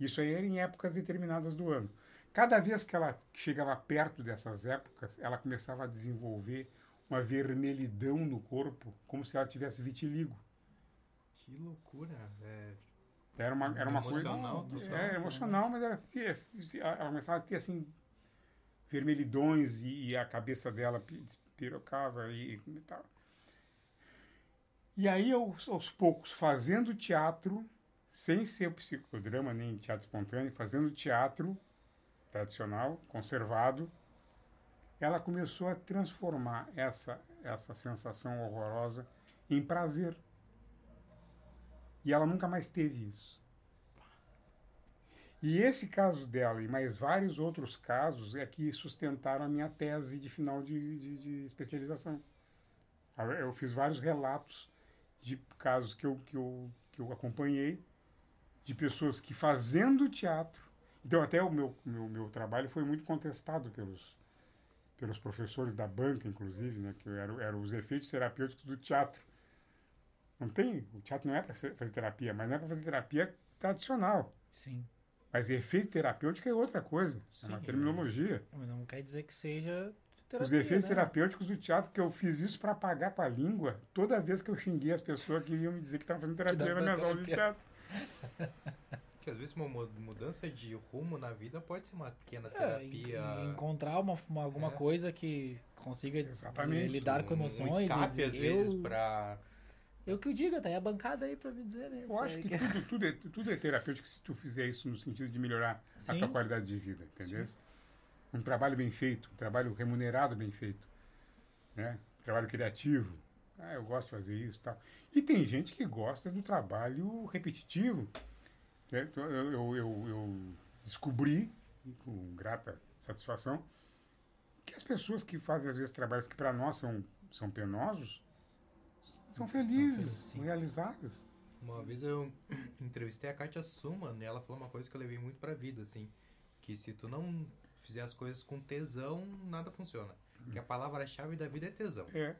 Isso aí era em épocas determinadas do ano. Cada vez que ela chegava perto dessas épocas, ela começava a desenvolver uma vermelhidão no corpo, como se ela tivesse vitiligo. que loucura. É, Era uma, era uma coisa. Emocional, total. É, emocional, mas era, ela começava a ter assim, vermelhidões e, e a cabeça dela pi- pirocava e, e tal. E aí, eu, aos poucos, fazendo teatro, sem ser psicodrama nem teatro espontâneo, fazendo teatro tradicional, conservado, ela começou a transformar essa, essa sensação horrorosa em prazer. E ela nunca mais teve isso. E esse caso dela e mais vários outros casos é que sustentaram a minha tese de final de, de, de especialização. Eu fiz vários relatos de casos que eu, que, eu, que eu acompanhei, de pessoas que fazendo teatro. Então, até o meu, meu, meu trabalho foi muito contestado pelos, pelos professores da banca, inclusive, né, que eram, eram os efeitos terapêuticos do teatro. Não tem, o teatro não é para fazer terapia, mas não é para fazer terapia tradicional. Sim. Mas efeito terapêutico é outra coisa, é uma Sim. terminologia. Mas não quer dizer que seja terapia, Os efeitos né? terapêuticos do teatro, que eu fiz isso para apagar com a língua toda vez que eu xinguei as pessoas que iam me dizer que estavam fazendo terapia nas aulas de teatro. Que às vezes uma mu- mudança de rumo na vida pode ser uma pequena É, terapia. en- encontrar uma, uma- alguma É. coisa que consiga Exatamente. eh, lidar com emoções. Um escape, às vezes, eu, pra. eu que o diga, tá aí a bancada aí pra me dizer, né? Eu acho que tudo, tudo, é, tudo é terapêutico se tu fizer isso no sentido de melhorar a Sim. tua qualidade de vida, entendeu? Um trabalho bem feito, um trabalho remunerado bem feito, né? Um trabalho criativo. Ah, eu gosto de fazer isso e tal. E tem gente que gosta do trabalho repetitivo. Né? Então, Eu, eu, eu, eu descobri, com grata satisfação, que as pessoas que fazem, às vezes, trabalhos que para nós são, são penosos, são felizes, felizes, sim. realizadas. Uma vez eu entrevistei a Katia Suman e ela falou uma coisa que eu levei muito pra vida, assim. Que se tu não fizer as coisas com tesão, nada funciona. Que a palavra-chave da vida é tesão. É,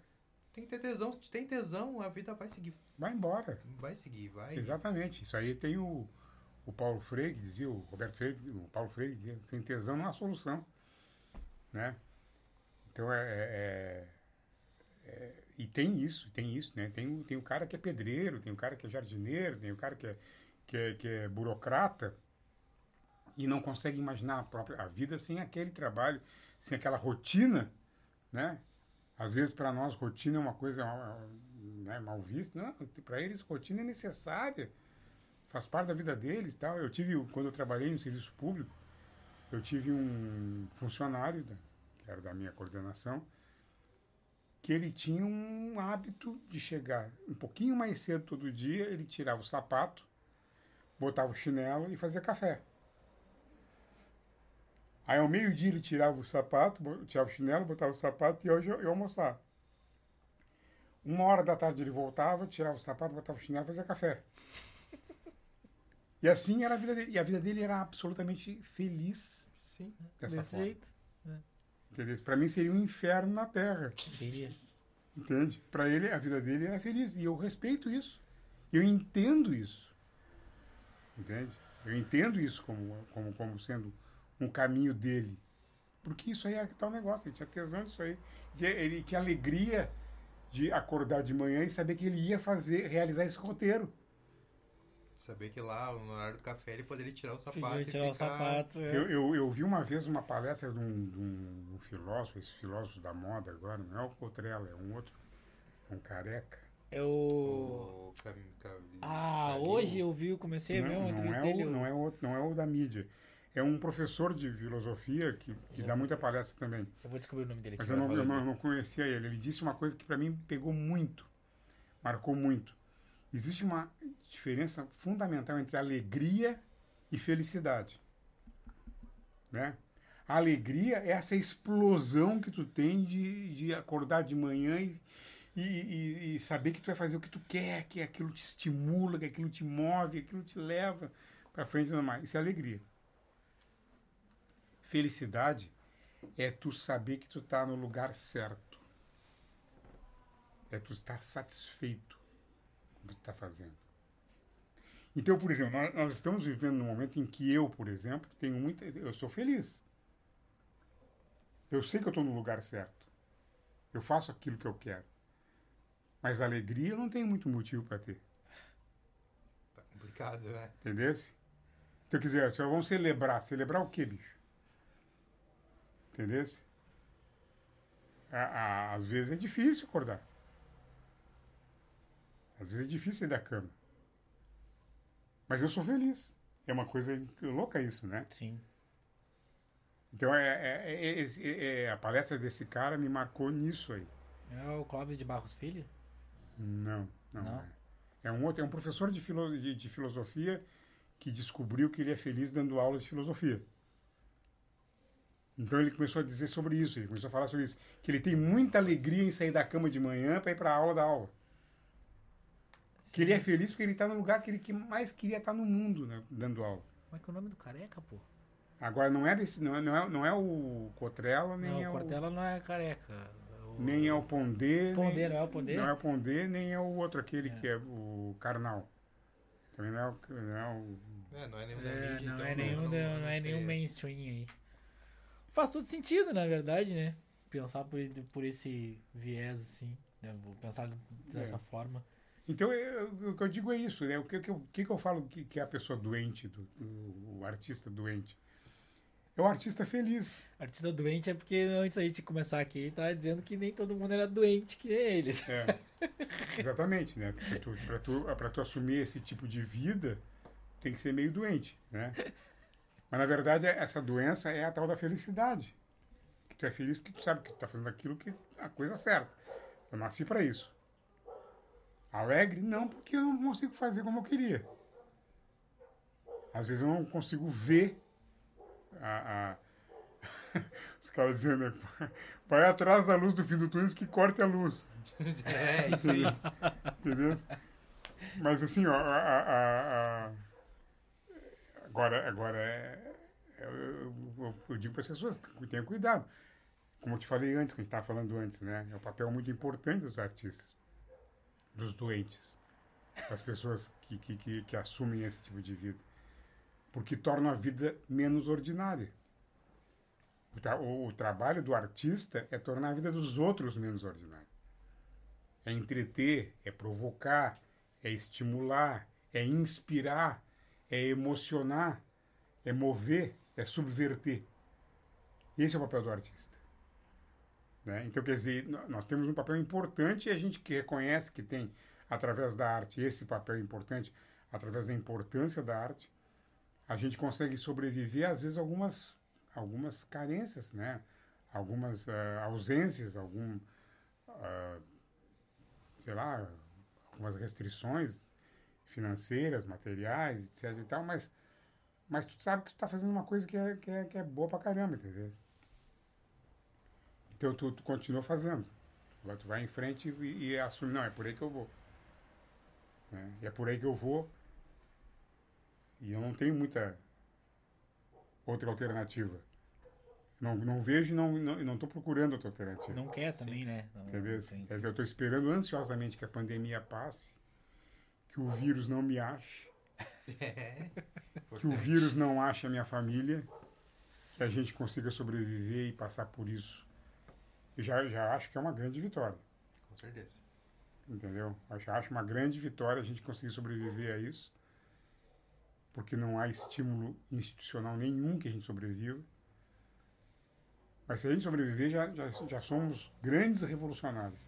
Tem que ter tesão. Se tu tem tesão, a vida vai seguir. vai embora. Vai seguir, vai. Exatamente. Isso aí tem o, o Paulo Freire, dizia, o Roberto Freire, o Paulo Freire dizia, sem tesão não há solução. Né? Então é, é- é- E tem isso, tem isso, né? Tem, tem o cara que é pedreiro, tem o cara que é jardineiro, tem o cara que é, que é, que é burocrata e não consegue imaginar a própria a vida sem aquele trabalho, sem aquela rotina, né? Às vezes para nós rotina é uma coisa né, mal vista, não, para eles rotina é necessária, faz parte da vida deles, tal. Eu tive quando eu trabalhei no serviço público, eu tive um funcionário que era da minha coordenação, que ele tinha um hábito de chegar um pouquinho mais cedo todo dia, ele tirava o sapato, botava o chinelo e fazia café. Aí ao meio-dia ele tirava o sapato, tirava o chinelo, botava o sapato e eu ia ia almoçar. Uma hora da tarde ele voltava, tirava o sapato, botava o chinelo e fazia café. E assim era a vida dele. E a vida dele era absolutamente feliz Sim. dessa Desse forma. jeito. Entendeu? Para mim seria um inferno na Terra. Seria. Entende? Para ele, a vida dele era feliz. E eu respeito isso. Eu entendo isso. Entende? Eu entendo isso como, como, como sendo um caminho dele. Porque isso aí é tal negócio. Ele tinha tesão disso aí. E Ele tinha alegria de acordar de manhã e saber que ele ia fazer, realizar esse roteiro. Saber que lá, no horário do café, ele poderia tirar o sapato Podia e tirar o ficar... sapato. é. Eu, eu, eu vi uma vez uma palestra de um, de um- um filósofo, esse filósofo da moda agora, não é o Cotrella, é um outro, um careca. Eu. O cam- cam- Ah, hoje eu vi, eu comecei a ver não, uma não, entrevista é dele. o, não, é o, não é o da mídia. É um professor de filosofia que, que dá muita palestra também. Eu vou descobrir o nome dele aqui. Mas eu não, eu não conhecia ele. Ele disse uma coisa que para mim pegou muito, marcou muito. Existe uma diferença fundamental entre alegria e felicidade. Né? A alegria é essa explosão que tu tem de, de acordar de manhã e, e, e- saber que tu vai fazer o que tu quer, que aquilo te estimula, que aquilo te move, que aquilo te leva para frente tudo mais. Isso é alegria. Felicidade é tu saber que tu tá no lugar certo. É tu estar satisfeito com o que tu tá fazendo. Então, por exemplo, nós, nós estamos vivendo num momento em que eu, por exemplo, tenho muita. Eu sou feliz. Eu sei que eu estou no lugar certo. Eu faço aquilo que eu quero. Mas alegria eu não tenho muito motivo para ter. Tá complicado, né? Entendeu? Então, quer dizer, assim, vamos celebrar. Celebrar o quê, bicho? Entendeu? A- Às vezes é difícil acordar. Às vezes é difícil sair da cama. Mas eu sou feliz. É uma coisa louca isso, né? Sim. Então, é, é- é- esse- é- é- a palestra desse cara me marcou nisso aí. É o Clóvis de Barros Filho? Não, não, Não? é. É um outro, é um professor de, filo, de, de filosofia que descobriu que ele é feliz dando aula de filosofia. Então ele começou a dizer sobre isso, ele começou a falar sobre isso, que ele tem muita alegria em sair da cama de manhã para ir para a aula da aula. Que ele é feliz porque ele está no lugar que ele que mais queria estar no mundo, né, dando aula. Como é que é o nome do careca, pô? Agora não é desse, não é, não é, não é o Cotrella, nem não, é o o Cortella não é careca. O- nem é o Pondé, Pondé, nem, não é o Pondé? Não é o Pondé, nem é o outro aquele É. que é o Karnal. Também não é o, não é o É, não é nenhum da É, mídia, não, então é nenhum, da- não, é sei. nenhum mainstream aí. Faz todo sentido, na verdade, né? pensar por, por esse viés, assim. Né? Vou pensar dessa É. forma. Então, eu- o que eu digo é isso, né? O que, que, eu- que, que eu falo que, que é a pessoa doente, do, do- o artista doente? É o artista feliz. Artista doente é porque antes da gente começar aqui, tava dizendo que nem todo mundo era doente que nem eles. É, exatamente, né? Porque tu, pra, tu, pra tu assumir esse tipo de vida, tem que ser meio doente, né? Mas, na verdade, essa doença é a tal da felicidade. Que tu é feliz porque tu sabe que tu tá fazendo aquilo que é a coisa certa. Eu nasci para isso. Alegre? Não, porque eu não consigo fazer como eu queria. Às vezes eu não consigo ver a... a... Os caras dizendo, vai atrás da luz do fim do túnel que corte a luz. É, isso aí. Entendeu? Mas assim, ó, a, a- a- a- agora, agora é, é- eu, eu- eu digo para as pessoas, tenham cuidado. Como eu te falei antes, que a gente estava falando antes, né? É um papel muito importante dos artistas, dos doentes, das pessoas que, que, que, que assumem esse tipo de vida. Porque torna a vida menos ordinária. O, tra- o- trabalho do artista é tornar a vida dos outros menos ordinária. É entreter, é provocar, é estimular, é inspirar, é emocionar, é mover, é subverter. Esse é o papel do artista. Né? Então, quer dizer, nó- nós temos um papel importante e a gente que reconhece que tem, através da arte, esse papel importante, através da importância da arte, a gente consegue sobreviver, às vezes, algumas, algumas carências, né? algumas ah, ausências, algum. ah, sei lá, algumas restrições financeiras, materiais, etc e tal, mas, mas tu sabe que tu tá fazendo uma coisa que é, que é, que é boa pra caramba, entendeu? Então tu, tu continua fazendo. Tu vai- Tu vai em frente e, e assume, não, é por aí que eu vou. Né? E é por aí que eu vou. E eu não tenho muita outra alternativa. Não, não vejo e não estou não, não procurando outra alternativa. Não quer também, né? Não, Entendeu? não. Quer dizer, eu estou esperando ansiosamente que a pandemia passe, que o vírus não me ache, É. que o vírus não ache a minha família, que a gente consiga sobreviver e passar por isso. Já, já acho que é uma grande vitória, Com certeza. entendeu? Eu já acho uma grande vitória a gente conseguir sobreviver a isso, porque não há estímulo institucional nenhum que a gente sobreviva. Mas se a gente sobreviver, já, já, já somos grandes revolucionários.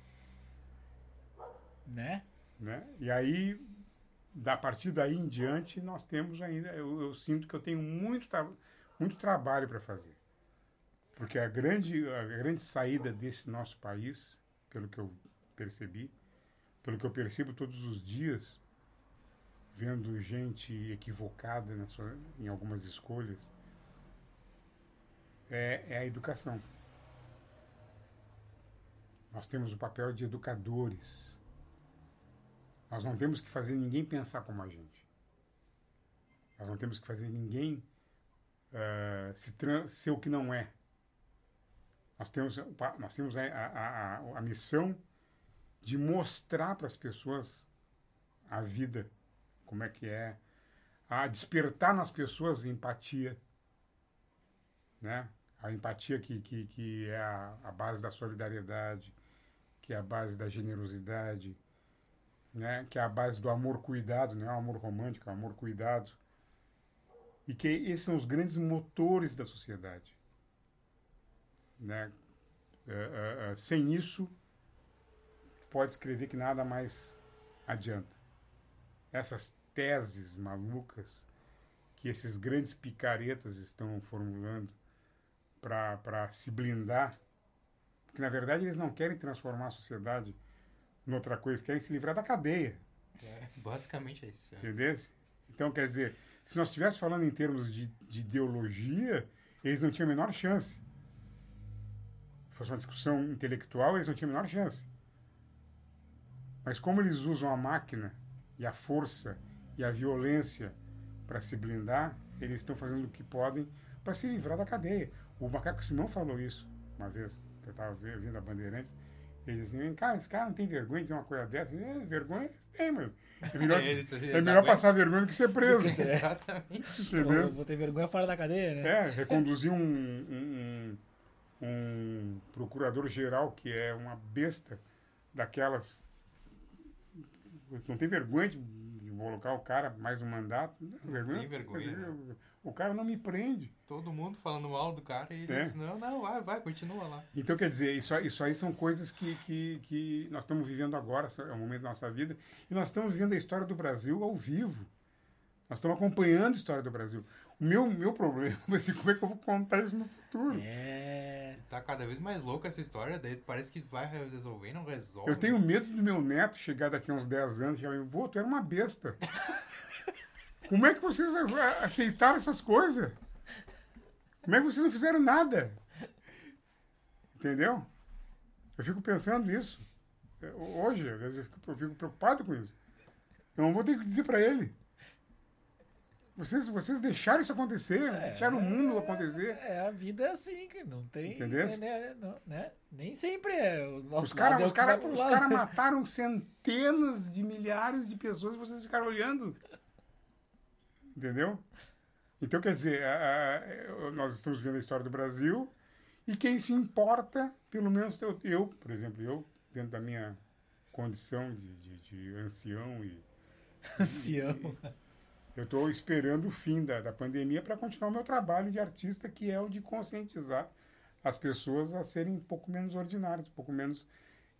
Né? né? E aí, da partir daí em diante, nós temos ainda, eu, eu sinto que eu tenho muito, muito trabalho para fazer. Porque a grande, a grande saída desse nosso país, pelo que eu percebi, pelo que eu percebo todos os dias, vendo gente equivocada na sua- em algumas escolhas, é, é a educação. Nós temos o papel de educadores. Nós não temos que fazer ninguém pensar como a gente. Nós não temos que fazer ninguém eh, se ser o que não é. Nós temos, nós temos a, a, a, a missão de mostrar para as pessoas a vida, como é que é, a despertar nas pessoas empatia, né? A empatia que, que, que é a, a base da solidariedade, que é a base da generosidade, né? que é a base do amor-cuidado, não é o amor romântico, é o amor-cuidado. E que esses são os grandes motores da sociedade. Né? É, é, sem isso, pode escrever que nada mais adianta. Essas teses malucas que esses grandes picaretas estão formulando para se blindar, porque na verdade eles não querem transformar a sociedade em outra coisa, querem se livrar da cadeia. É, basicamente é isso. Entendeu? Então, quer dizer, se nós estivéssemos falando em termos de, de ideologia, eles não tinham a menor chance. Se fosse uma discussão intelectual, eles não tinham a menor chance. Mas como eles usam a máquina e a força e a violência para se blindar, eles estão fazendo o que podem para se livrar da cadeia. O Macaco Simão falou isso uma vez, que eu estava vindo a Bandeirantes. Ele disse assim, cara, esse cara não tem vergonha de dizer uma coisa dessa. É, vergonha têm, mano. É melhor, eles é melhor passar vergonha do que ser preso. Exatamente. Entendeu? vou ter vergonha fora da cadeia, né? É, reconduzir um, um, um- um procurador-geral que é uma besta daquelas. Não tem vergonha de, de colocar o cara mais um mandato? Não tem vergonha. tem vergonha, né? O cara não me prende. Todo mumundo falando mal do cara e ele É. disse, não, não, vai, vai, continua lá. Então, quer dizer, isso, aí- isso aí são coisas que, que, que nós estamos vivendo agora, é um momento da nossa vida, e nós estamos vivendo a história do Brasil ao vivo. Nós estamos acompanhando a história do Brasil. O meu, meu problema vai ser como é que eu vou contar isso no futuro. É. Tá cada vez mais louca essa história, daí parece que vai resolver e não resolve. Eu tenho medo do meu neto chegar daqui a uns 10 anos e falar, vô, tu era uma besta. Como é que vocês aceitaram essas coisas? Como é que vocês não fizeram nada? Entendeu? Eu fico pensando nisso. É, Hoje, às vezes, eu fico, eu fico preocupado com isso. Eu não vou ter que dizer para ele. Vocês, vocês deixaram isso acontecer, deixaram o mundo acontecer. É, a vida é assim, não tem. Entendeu? Né, né, não- né? Nem sempre é. O nosso Os caras é cara, os cara mataram centenas de milhares de pessoas e vocês ficaram olhando. Entendeu? Então, quer dizer, a- a- nós estamos vendo a história do Brasil e quem se importa, pelo menos eu, eu, por exemplo, eu, dentro da minha condição de, de, de ancião e Ancião. Eu estou esperando o fim da, da pandemia para continuar o meu trabalho de artista, que é o de conscientizar as pessoas a serem um pouco menos ordinárias, um pouco menos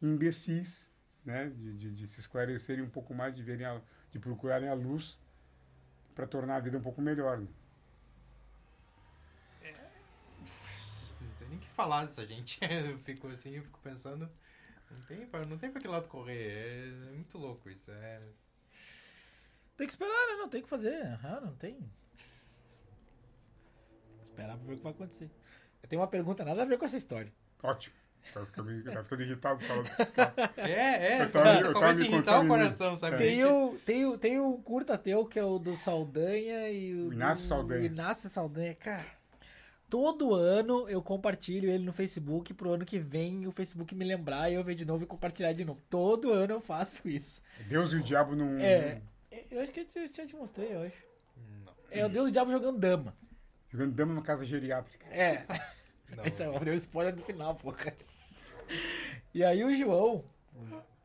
imbecis, né? de, de, de se esclarecerem um pouco mais, de, verem a, de procurarem a luz para tornar a vida um pouco melhor. né? Não tem nem que falar dessa gente. Eu fico assim, eu fico pensando. Não tem, pra- não tem pra que lado correr. É, muito louco isso. É, Tem que esperar, né? Não tem o que fazer. Aham, não tem. Esperar pra ver o que vai acontecer. Eu tenho uma pergunta, nada a ver com essa história. Ótimo. Tá ficando, tá ficando irritado falando desses caras. é, é Eu tava- você eu começa tava a me irritar o coração, sabe? Tem um, tem, um, tem um curta teu que é o do Saldanha e o. O Inácio do- Saldanha. Inácio Saldanha, cara. Todo ano eu compartilho ele no Facebook pro ano que vem o Facebook me lembrar e eu ver de novo e compartilhar de novo. Todo ano eu faço isso. Deus e o diabo não. É. Eu acho que eu te- já te mostrei, eu acho. Não, É o Deus do Diabo jogando dama. Jogando dama numa casa geriátrica. É. não. Esse é o spoiler do final, porra. E aí o João.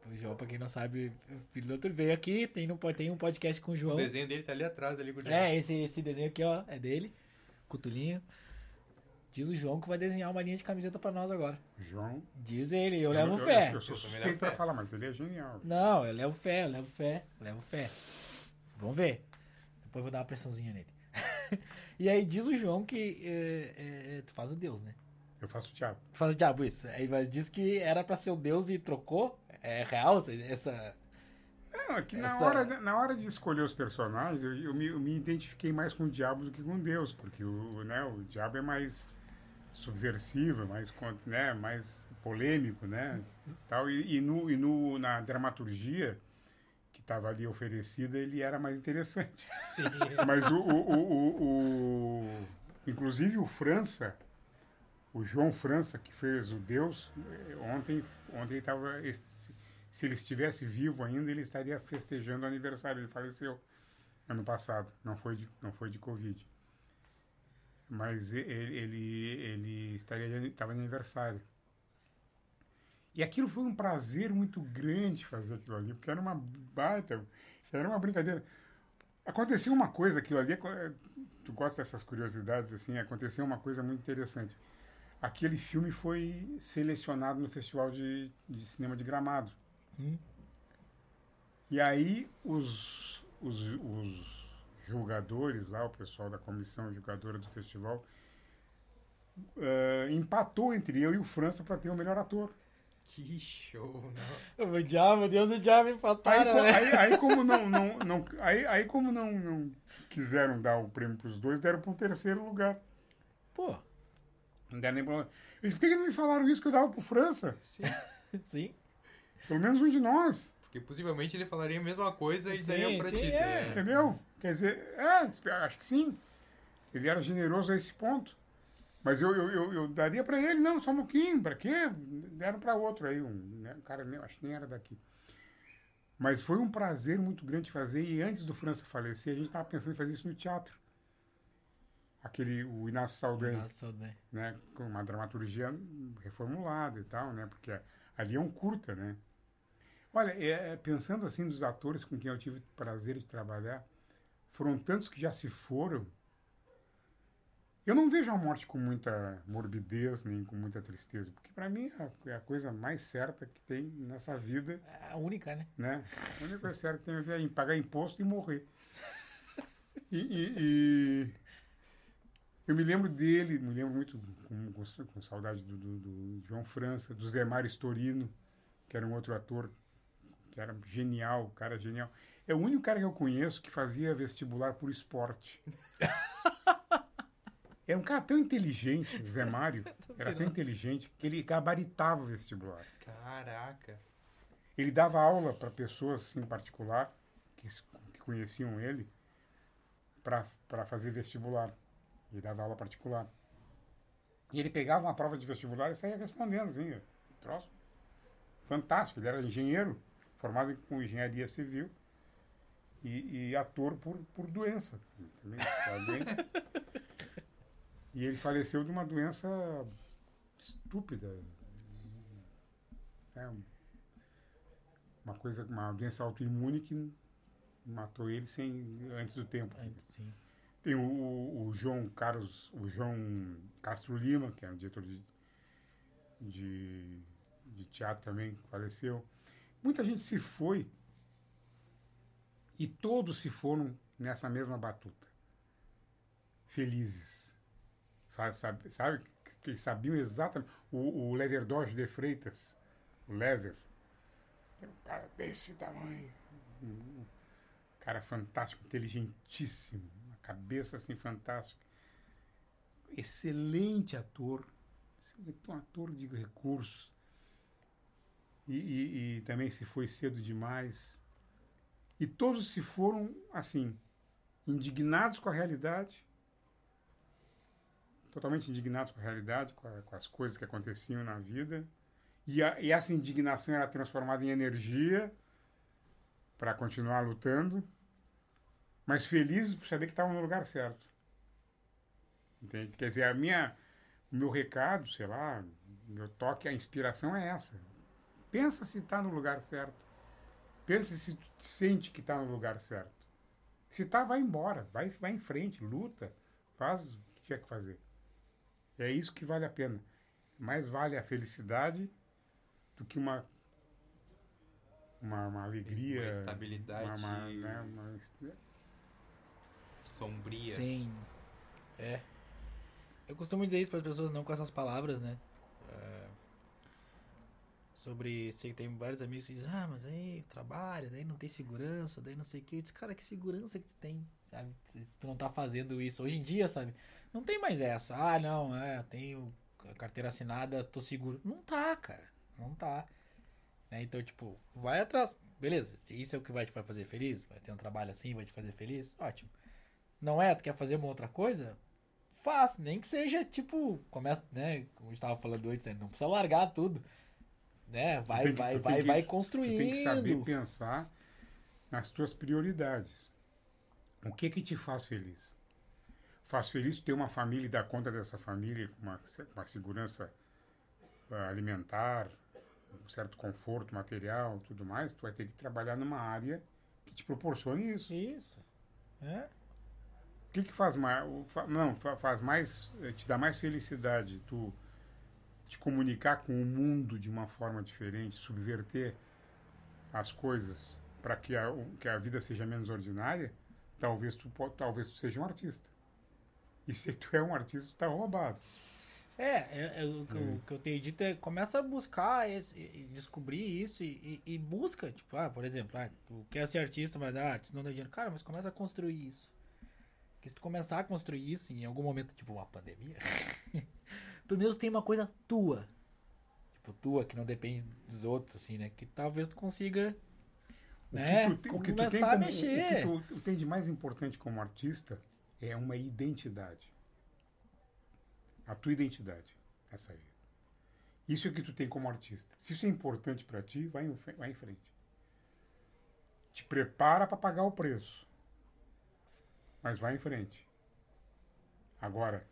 O João, pra quem não sabe, o filho do outro veio aqui, tem, no, tem um podcast com o O João. desenho dele tá ali atrás, ali, gordinho. É, esse, esse desenho aqui, ó, é dele. Cutulinho. Diz o João que vai desenhar uma linha de camiseta pra nós agora. João. Diz ele, eu levo eu, fé. Eu, eu sou suspeito pra fé. falar, mas ele é genial. Não, eu levo fé, eu levo fé, eu levo fé. Vamos ver. Depois eu vou dar uma pressãozinha nele. e aí diz o João que é, é, tu faz o Deus, né? Eu faço teatro. Tu faz o diabo isso. Aí mas diz que era pra ser o Deus e trocou. É real essa. Não, é que na, Essa- hora, na hora de escolher os personagens, eu, eu me, eu me identifiquei mais com o diabo do que com Deus, porque o, né, o diabo é mais subversivo, mais, né, mais polêmico, né? Tal, e, e no, e no, na dramaturgia que estava ali oferecida, ele era mais interessante. Sim. Mas o, o, o, o- o- Inclusive o França, o João França, que fez o Deus, eh, ontem, ontem estava. Se ele estivesse vivo ainda, ele estaria festejando o aniversário. Ele faleceu ano passado, não foi de, não foi de Covid. Mas ele, ele, ele estaria estava de aniversário. E aquilo foi um prazer muito grande fazer aquilo ali, porque era uma baita, era uma brincadeira. Aconteceu uma coisa, aquilo ali, tu gosta dessas curiosidades, assim, aconteceu uma coisa muito interessante. Aquele filme foi selecionado no Festival de, de Cinema de Gramado. Hum. E aí os, os, os julgadores lá, o pessoal da comissão julgadora do festival, eh, empatou entre eu e o França para ter o melhor ator. Que show, não. O diabo, Deus do diabo Aí, empataram, co- né? aí, aí como não, não, não, aí, aí como não, não quiseram dar o prêmio para os dois, deram para um terceiro lugar. Pô, Não deram nem pra... Disse, Por que, que não me falaram isso que eu dava pro França? Sim. sim. Pelo menos um de nós, Porque possivelmente ele falaria a mesma coisa e Sim, daria pra sim, ti. é. né? entendeu? Quer dizer, é, acho que sim. Ele era generoso a esse ponto. Mas eu, eu, eu, eu daria para ele, não, só um pouquinho, para quê? Deram para outro aí, um, né, um cara, acho que nem era daqui. Mas foi um prazer muito grande fazer, e antes do França falecer, a gente estava pensando em fazer isso no teatro. aquele, o Inácio Saldanha, Nossa, né? né? Com uma dramaturgia reformulada e tal, né? Porque ali é um curta, né? Olha, é, é, pensando assim dos atores com quem eu tive o prazer de trabalhar, foram tantos que já se foram. Eu não vejo a morte com muita morbidez, nem com muita tristeza, porque para mim é a- é a coisa mais certa que tem nessa vida a única, né? né? A única coisa certa que tem é em pagar imposto e morrer. E, e- e eu me lembro dele, me lembro muito com, com, com saudade do, do- do João França, do Zé Mário Storino, que era um outro ator que era genial, cara genial. É o único cara que eu conheço que fazia vestibular por esporte. É um cara tão inteligente, o Zé Mário, era tão inteligente que ele gabaritava o vestibular. Caraca. Ele dava aula para pessoas assim, em particular, que, que conheciam ele, para fazer vestibular. Ele dava aula particular. E ele pegava uma prova de vestibular e saía respondendo, assim, troço. Fantástico. Ele era engenheiro, formado com engenharia civil e, e ator por, por doença. Tá e ele faleceu de uma doença estúpida. É, um- uma coisa, uma doença autoimune que matou ele sem antes do tempo. Sim. Tem o, o- o João Carlos, o João Castro Lima, que é um diretor de, de, de teatro também, que faleceu. Muita gente se foi e todos se foram nessa mesma batuta. Felizes. Sabe, sabe que sabiam exatamente. O, o Lever Doge de Freitas, o Lever, é um cara desse tamanho. Um cara fantástico, inteligentíssimo, uma cabeça assim fantástica. Excelente ator, um ator de recursos. E, e- e também se foi cedo demais. E todos se foram assim, indignados com a realidade, totalmente indignados com a realidade, com, a- com as coisas que aconteciam na vida. E, a- e essa indignação era transformada em energia para continuar lutando, mas felizes por saber que estavam no lugar certo. Entende? Quer dizer, a minha, o meu recado, sei lá, meu toque, a inspiração é essa. Pensa se está no lugar certo. Pensa se tu sente que está no lugar certo. Se está, vai embora, vai, vai em frente, luta, faz o que tiver que fazer. É isso que vale a pena. Mais vale a felicidade do que uma uma, uma alegria, Uma estabilidade uma, uma, né, uma- sombria. Sim. É. Eu costumo dizer isso para as pessoas, não com essas palavras, né? É, Sobre. Sei que tem vários amigos que dizem, ah, mas aí trabalha, daí não tem segurança, daí não sei o que. Eu disse, cara, que segurança que tu tem, sabe? Se tu não tá fazendo isso hoje em dia, sabe? Não tem mais essa. Ah, não, é, tenho a carteira assinada, tô seguro. Não tá, cara. Não tá. Né? Então, tipo, vai atrás. Beleza, se isso é o que vai te fazer feliz, vai ter um trabalho assim, vai te fazer feliz, ótimo. Não é? Tu quer fazer uma outra coisa? Faz, nem que seja tipo, começa, né? Como a gente tava falando antes, né, não precisa largar tudo. Né? Vai, tem que- vai, tu vai, tem que- vai construindo. tem que saber pensar nas tuas prioridades. O que que te faz feliz? Faz feliz tu ter uma família e dar conta dessa família com uma, com uma segurança ah, alimentar, um certo conforto material, tudo mais. Tu vai ter que trabalhar numa área que te proporcione isso. Isso. É? O que que faz mais? Não, fa- faz mais, eh, te dá mais felicidade tu te comunicar com o mundo de uma forma diferente, subverter as coisas para que a, que a vida seja menos ordinária. Talvez tu talvez tu seja um artista. E se tu é um artista, tu tá roubado. É, é, é, o, que eu, o que eu tenho dito é começa a buscar esse, e- descobrir isso e, e- e busca, tipo, ah, por exemplo, ah, tu quer ser artista, mas ah, artista não tem dinheiro. Cara, mas começa a construir isso. Porque se tu começar a construir isso em algum momento, tipo uma pandemia, pelo menos tem uma coisa tua. Tipo, tua, que não depende dos outros, assim, né? Que talvez tu consiga, O né? que tu, o que tu tem começar a como- mexer. O que tu tem de mais importante como artista é uma identidade. A tua identidade. Essa vida. Isso é o que tu tem como artista. Se isso é importante para ti, vai em, vai em frente. Te prepara para pagar o preço. Mas vai em frente. Agora,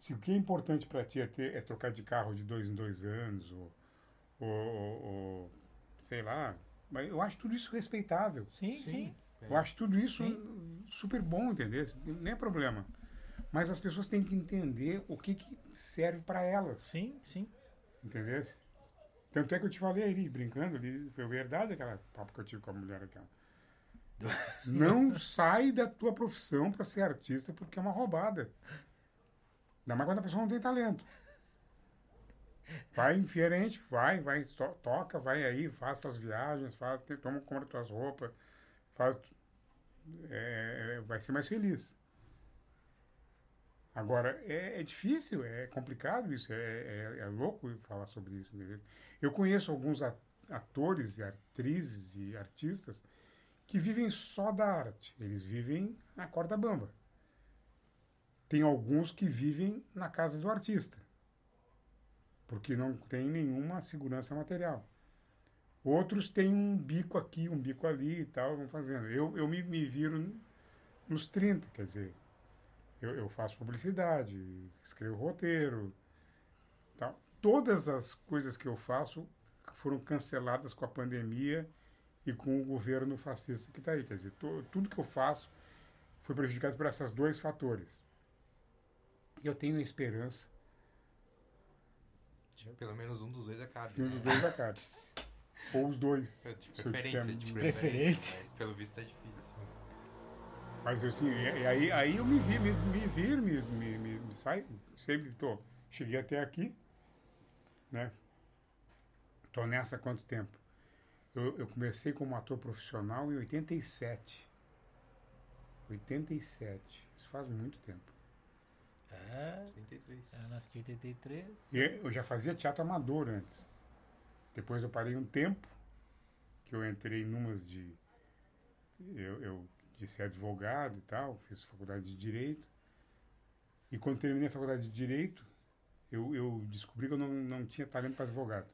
se o que é importante para ti é, ter, é trocar de carro de dois em dois anos, ou, ou, ou- ou, sei lá, mas eu acho tudo isso respeitável. Sim, sim. Eu acho tudo isso Sim. super bom, entendeu? Nem é problema. Mas as pessoas têm que entender o que, que serve para elas, Sim, sim. entendeu? Tanto é que eu te falei ali, brincando ali, foi verdade aquela papo que eu tive com a mulher aquela. Não sai da tua profissão para ser artista porque é uma roubada. Ainda mais quando a pessoa não tem talento. Vai em diferente, vai, vai, toca, vai aí, faz tuas viagens, faz, toma, compra tuas roupas, faz, é, é, vai ser mais feliz. Agora, é, é difícil, é complicado isso, é, é, é louco falar sobre isso. entendeu? Eu conheço alguns atores e atrizes e artistas que vivem só da arte, eles vivem na corda bamba. Tem alguns que vivem na casa do artista, porque não tem nenhuma segurança material. Outros têm um bico aqui, um bico ali e tal, vão fazendo. Eu, eu me, me viro nos 30, quer dizer, eu, eu faço publicidade, escrevo roteiro, tal. Todas as coisas que eu faço foram canceladas com a pandemia e com o governo fascista que está aí. Quer dizer, tudo que eu faço foi prejudicado por esses dois fatores. Eu tenho a esperança Pelo menos um dos dois acabe. que um né? dos dois acabe. Ou os dois. É, De preferência, de preferência. Mas pelo visto é difícil. Mas eu, assim, e, aí, aí eu me vi, me, me vir, me, me, me, me sai, sempre tô, cheguei até aqui, né? Tô nessa há quanto tempo? Eu, eu comecei como ator profissional em 87. 87. Isso faz muito tempo. É, 33. eu nasci em 83. E eu já fazia teatro amador antes. Depois eu parei um tempo, que eu entrei numas de. Eu, eu de ser advogado e tal, fiz faculdade de Direito. E quando terminei a faculdade de Direito, eu, eu descobri que eu não, não tinha talento para advogado.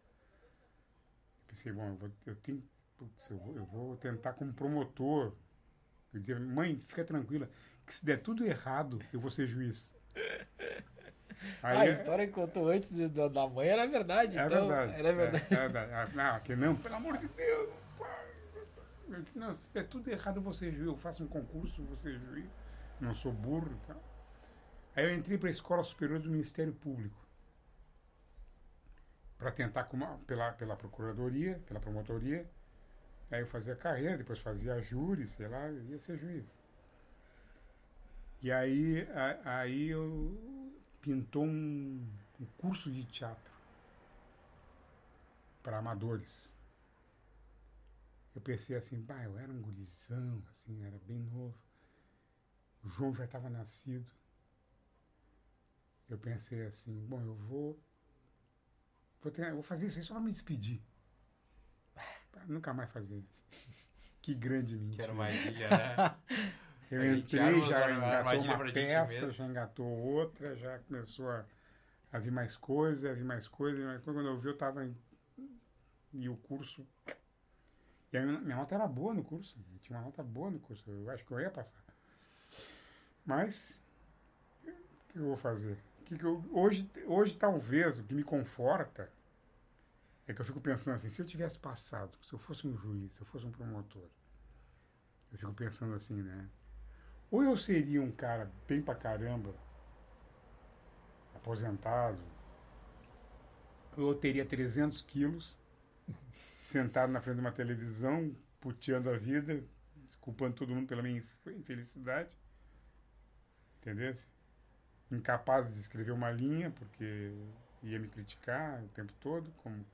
Pensei, bom, eu, vou, eu tenho. Putz, eu, vou, eu vou tentar como promotor. Eu dizia, mãe, fica tranquila, que se der tudo errado, eu vou ser juiz. Ah, a história que contou antes da, da mãe era verdade. É então, verdade. Era verdade. É, é verdade. Ah, Não, que não, pelo amor de Deus. Eu disse, não, se der tudo errado, vou ser juiz. Eu faço um concurso, vou ser juiz. Não sou burro e tal. Aí eu entrei para a Escola Superior do Ministério Público. Para tentar, como- pela, pela procuradoria, pela promotoria. Aí eu fazia carreira, depois fazia júri, sei lá, eu ia ser juiz. E aí, a- aí eu pintou um, um curso de teatro para amadores. Eu pensei assim, bah, eu era um gurizão, assim, era bem novo. O João já estava nascido. Eu pensei assim, bom, eu vou, vou, ter, vou fazer isso aí só para me despedir. Pra nunca mais fazer. Que grande mentira. Que era uma ilha, né? Eu A entrei, já engatou uma peça, já engatou outra, já começou a, a vir mais coisa, a vir mais coisa. Mas quando eu vi, eu estava em. E o curso. E a minha, minha nota era boa no curso. Tinha uma nota boa no curso. Eu acho que eu ia passar. Mas. O que eu vou fazer? Que que eu, hoje, hoje, talvez, o que me conforta é que eu fico pensando assim: se eu tivesse passado, se eu fosse um juiz, se eu fosse um promotor, eu fico pensando assim, né? Ou eu seria um cara bem pra caramba, aposentado, ou eu teria 300 quilos, sentado na frente de uma televisão, puteando a vida, culpando todo mundo pela minha inf- infelicidade, entendeu? Incapaz de escrever uma linha, porque ia me criticar o tempo todo, como...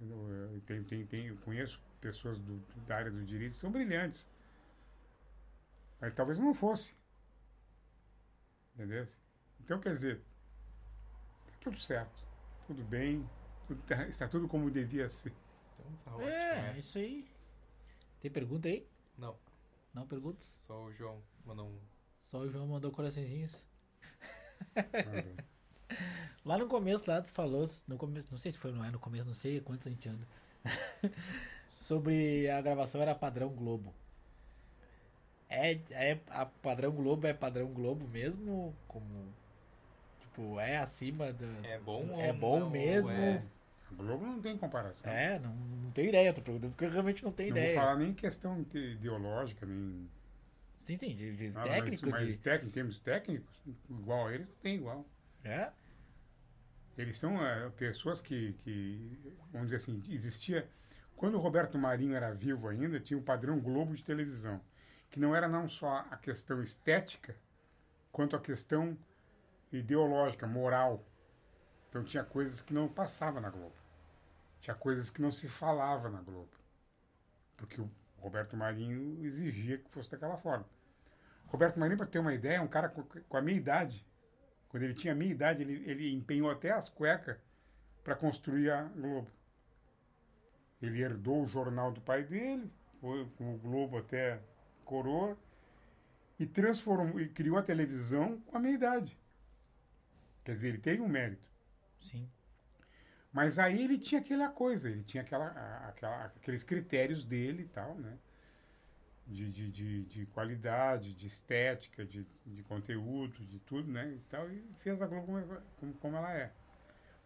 Eu, eu, tenho, eu conheço pessoas do, da área do direito são brilhantes. Mas talvez não fosse. Entendeu? Então, quer dizer, tá tudo certo, tudo bem, tudo tá- está tudo como devia ser. Então tá ótimo, É, né? isso aí. Tem pergunta aí? Não, Não perguntas? só o João mandou um. Só o João mandou coraçõezinhos. Lá no começo, lá tu falou, no começo, não sei se foi, não é no começo, não sei quantos a gente anda. sobre a gravação era padrão Globo. É, é a padrão Globo é padrão Globo mesmo? Como. Tipo, é acima do. É bom É ou bom não, mesmo? é- A Globo não tem comparação. É, não, não tenho ideia, tô perguntando porque eu realmente não tenho não ideia. vou falar nem questão ide- ideológica, nem Sim, sim, de, de nada, técnico, mas, mas de. técnico, em termos técnicos, igual a eles, não tem igual. É? Eles são é, pessoas que, que, vamos dizer assim, existia. Quando o Roberto Marinho era vivo ainda, tinha o padrão Globo de televisão, que não era não só a questão estética, quanto a questão ideológica, moral. Então tinha coisas que não passava na Globo. Tinha coisas que não se falava na Globo. Porque o Roberto Marinho exigia que fosse daquela forma. Roberto Marinho, para ter uma ideia, é um cara com, a minha idade. Quando ele tinha a minha idade, ele, ele empenhou até as cuecas para construir a Globo. Ele herdou o jornal do pai dele, foi com o Globo até coroa, e transformou e criou a televisão com a minha idade. Quer dizer, ele teve um mérito. Sim. Mas aí ele tinha aquela coisa, ele tinha aquela, aquela- aqueles critérios dele e tal, né? De, de, de, de qualidade, de estética, de, de conteúdo, de tudo, né? E, tal, e fez a Globo como, como, como ela é.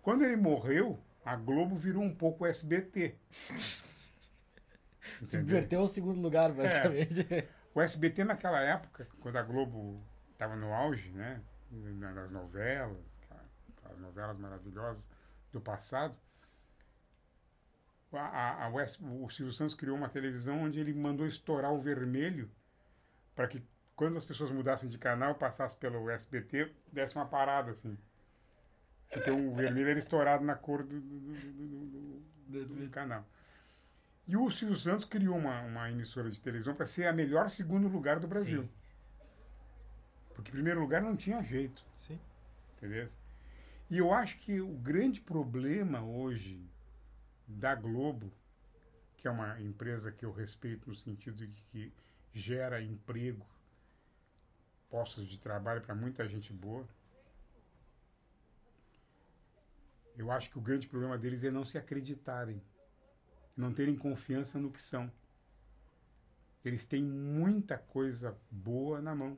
Quando ele morreu, a Globo virou um pouco o SBT. Subverteu o segundo lugar, basicamente. O SBT naquela época, quando a Globo estava no auge, né? Nas novelas, aquelas novelas maravilhosas do passado, a, a, US o Silvio Santos criou uma televisão onde ele mandou estourar o vermelho para que quando as pessoas mudassem de canal, passassem pelo SBT, desse uma parada assim. Então o vermelho era estourado na cor do- do- do- do canal. E o Silvio Santos criou uma, uma emissora de televisão para ser a melhor segundo lugar do Brasil. Sim. Porque primeiro lugar não tinha jeito, Sim. entendeu? E eu acho que o grande problema hoje da Globo, que é uma empresa que eu respeito no sentido de que gera emprego, postos de trabalho para muita gente boa, eu acho que o grande problema deles é não se acreditarem, não terem confiança no que são. Eles têm muita coisa boa na mão.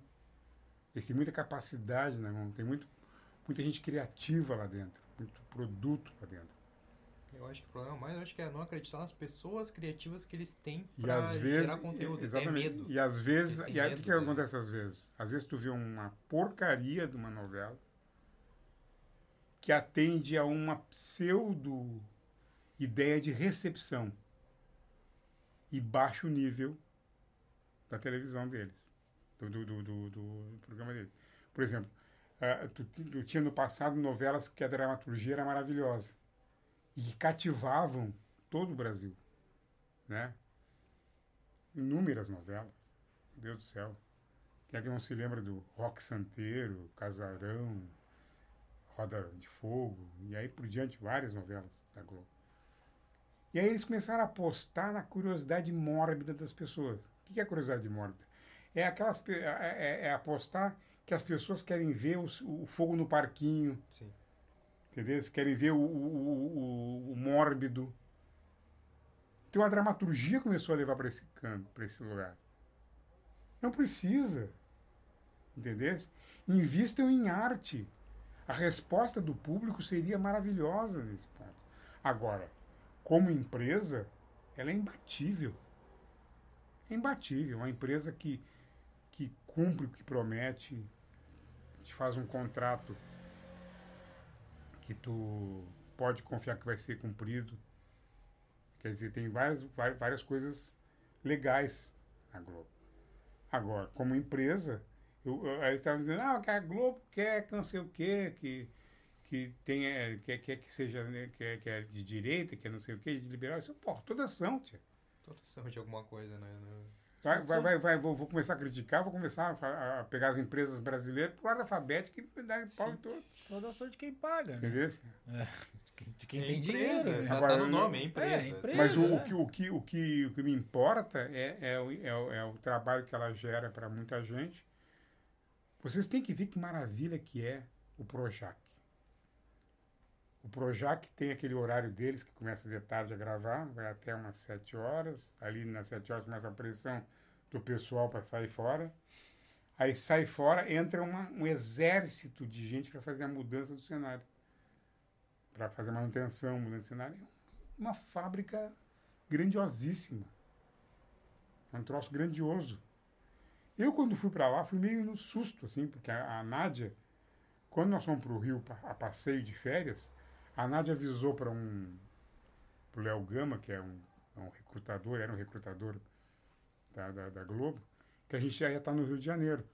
Eles têm muita capacidade na mão. Tem muito, muita gente criativa lá dentro. Muito produto lá dentro. Eu acho que o problema mais eu acho que é não acreditar nas pessoas criativas que eles têm vezes. gerar conteúdo. exatamente. É medo. E às vezes. E aí o que, que acontece às vezes? Às vezes tu vê uma porcaria de uma novela que atende a uma pseudo ideia de recepção e baixo nível da televisão deles, do, do, do, do- programa deles. Por exemplo, ah, tu tinha no passado novelas que a dramaturgia era maravilhosa e que cativavam todo o Brasil, né? Inúmeras novelas, meu Deus do céu. Quem é que não se lembra do Rock Santeiro, Casarão, Roda de Fogo, e aí por diante, várias novelas da Globo. E aí eles começaram a apostar na curiosidade mórbida das pessoas. O que é curiosidade mórbida? É, aquelas, pe- é, é- é apostar que as pessoas querem ver os- o, fogo no parquinho, Sim. entendeu? Querem ver o, o, o- o- o mórbido. Então a dramaturgia começou a levar para esse campo, para esse lugar. Não precisa, entendeu? Invistam em arte. A resposta do público seria maravilhosa nesse ponto. Agora, como empresa, ela é imbatível. É imbatível. Uma empresa que, que cumpre o que promete, te faz um contrato que tu pode confiar que vai ser cumprido. Quer dizer, tem várias, várias coisas legais na Globo. Agora, como empresa, eu, estavam dizendo, ah, que a Globo quer que não sei o quê, que, que tenha, quer, quer que seja, né, quer, que é de direita, que é não sei o quê, de liberal. Isso, pô, toda ação, tia. Toda ação de alguma coisa, né? Vai, vai, vai, vai, vou, vou começar a criticar, vou começar a, a pegar as empresas brasileiras por ordem alfabética e dar pau em todo. Toda sorte de quem paga, né? Entendeu? De quem É tem empresa, dinheiro, né? Tá, Agora, tá no nome, é empresa. É, empresa. Mas o, é. o que, o, que, o, que, o que me importa é, é, é, o, é o trabalho que ela gera para muita gente. Vocês têm que ver que maravilha que é o Projac. O Projac tem aquele horário deles que começa de tarde a gravar, vai até umas sete horas. Ali nas sete horas começa a pressão do pessoal para sair fora. Aí sai fora, entra uma, um exército de gente para fazer a mudança do cenário. Para fazer manutenção, mudança de cenário. Uma fábrica grandiosíssima. É um troço grandioso. Eu, quando fui para lá, fui meio no susto, assim, porque a, a Nádia, quando nós fomos para o Rio a passeio de férias, a Nádia avisou para um. para o Léo Gama, que é um, é um recrutador, era um recrutador da, da, da Globo, que a gente já ia estar no Rio de Janeiro.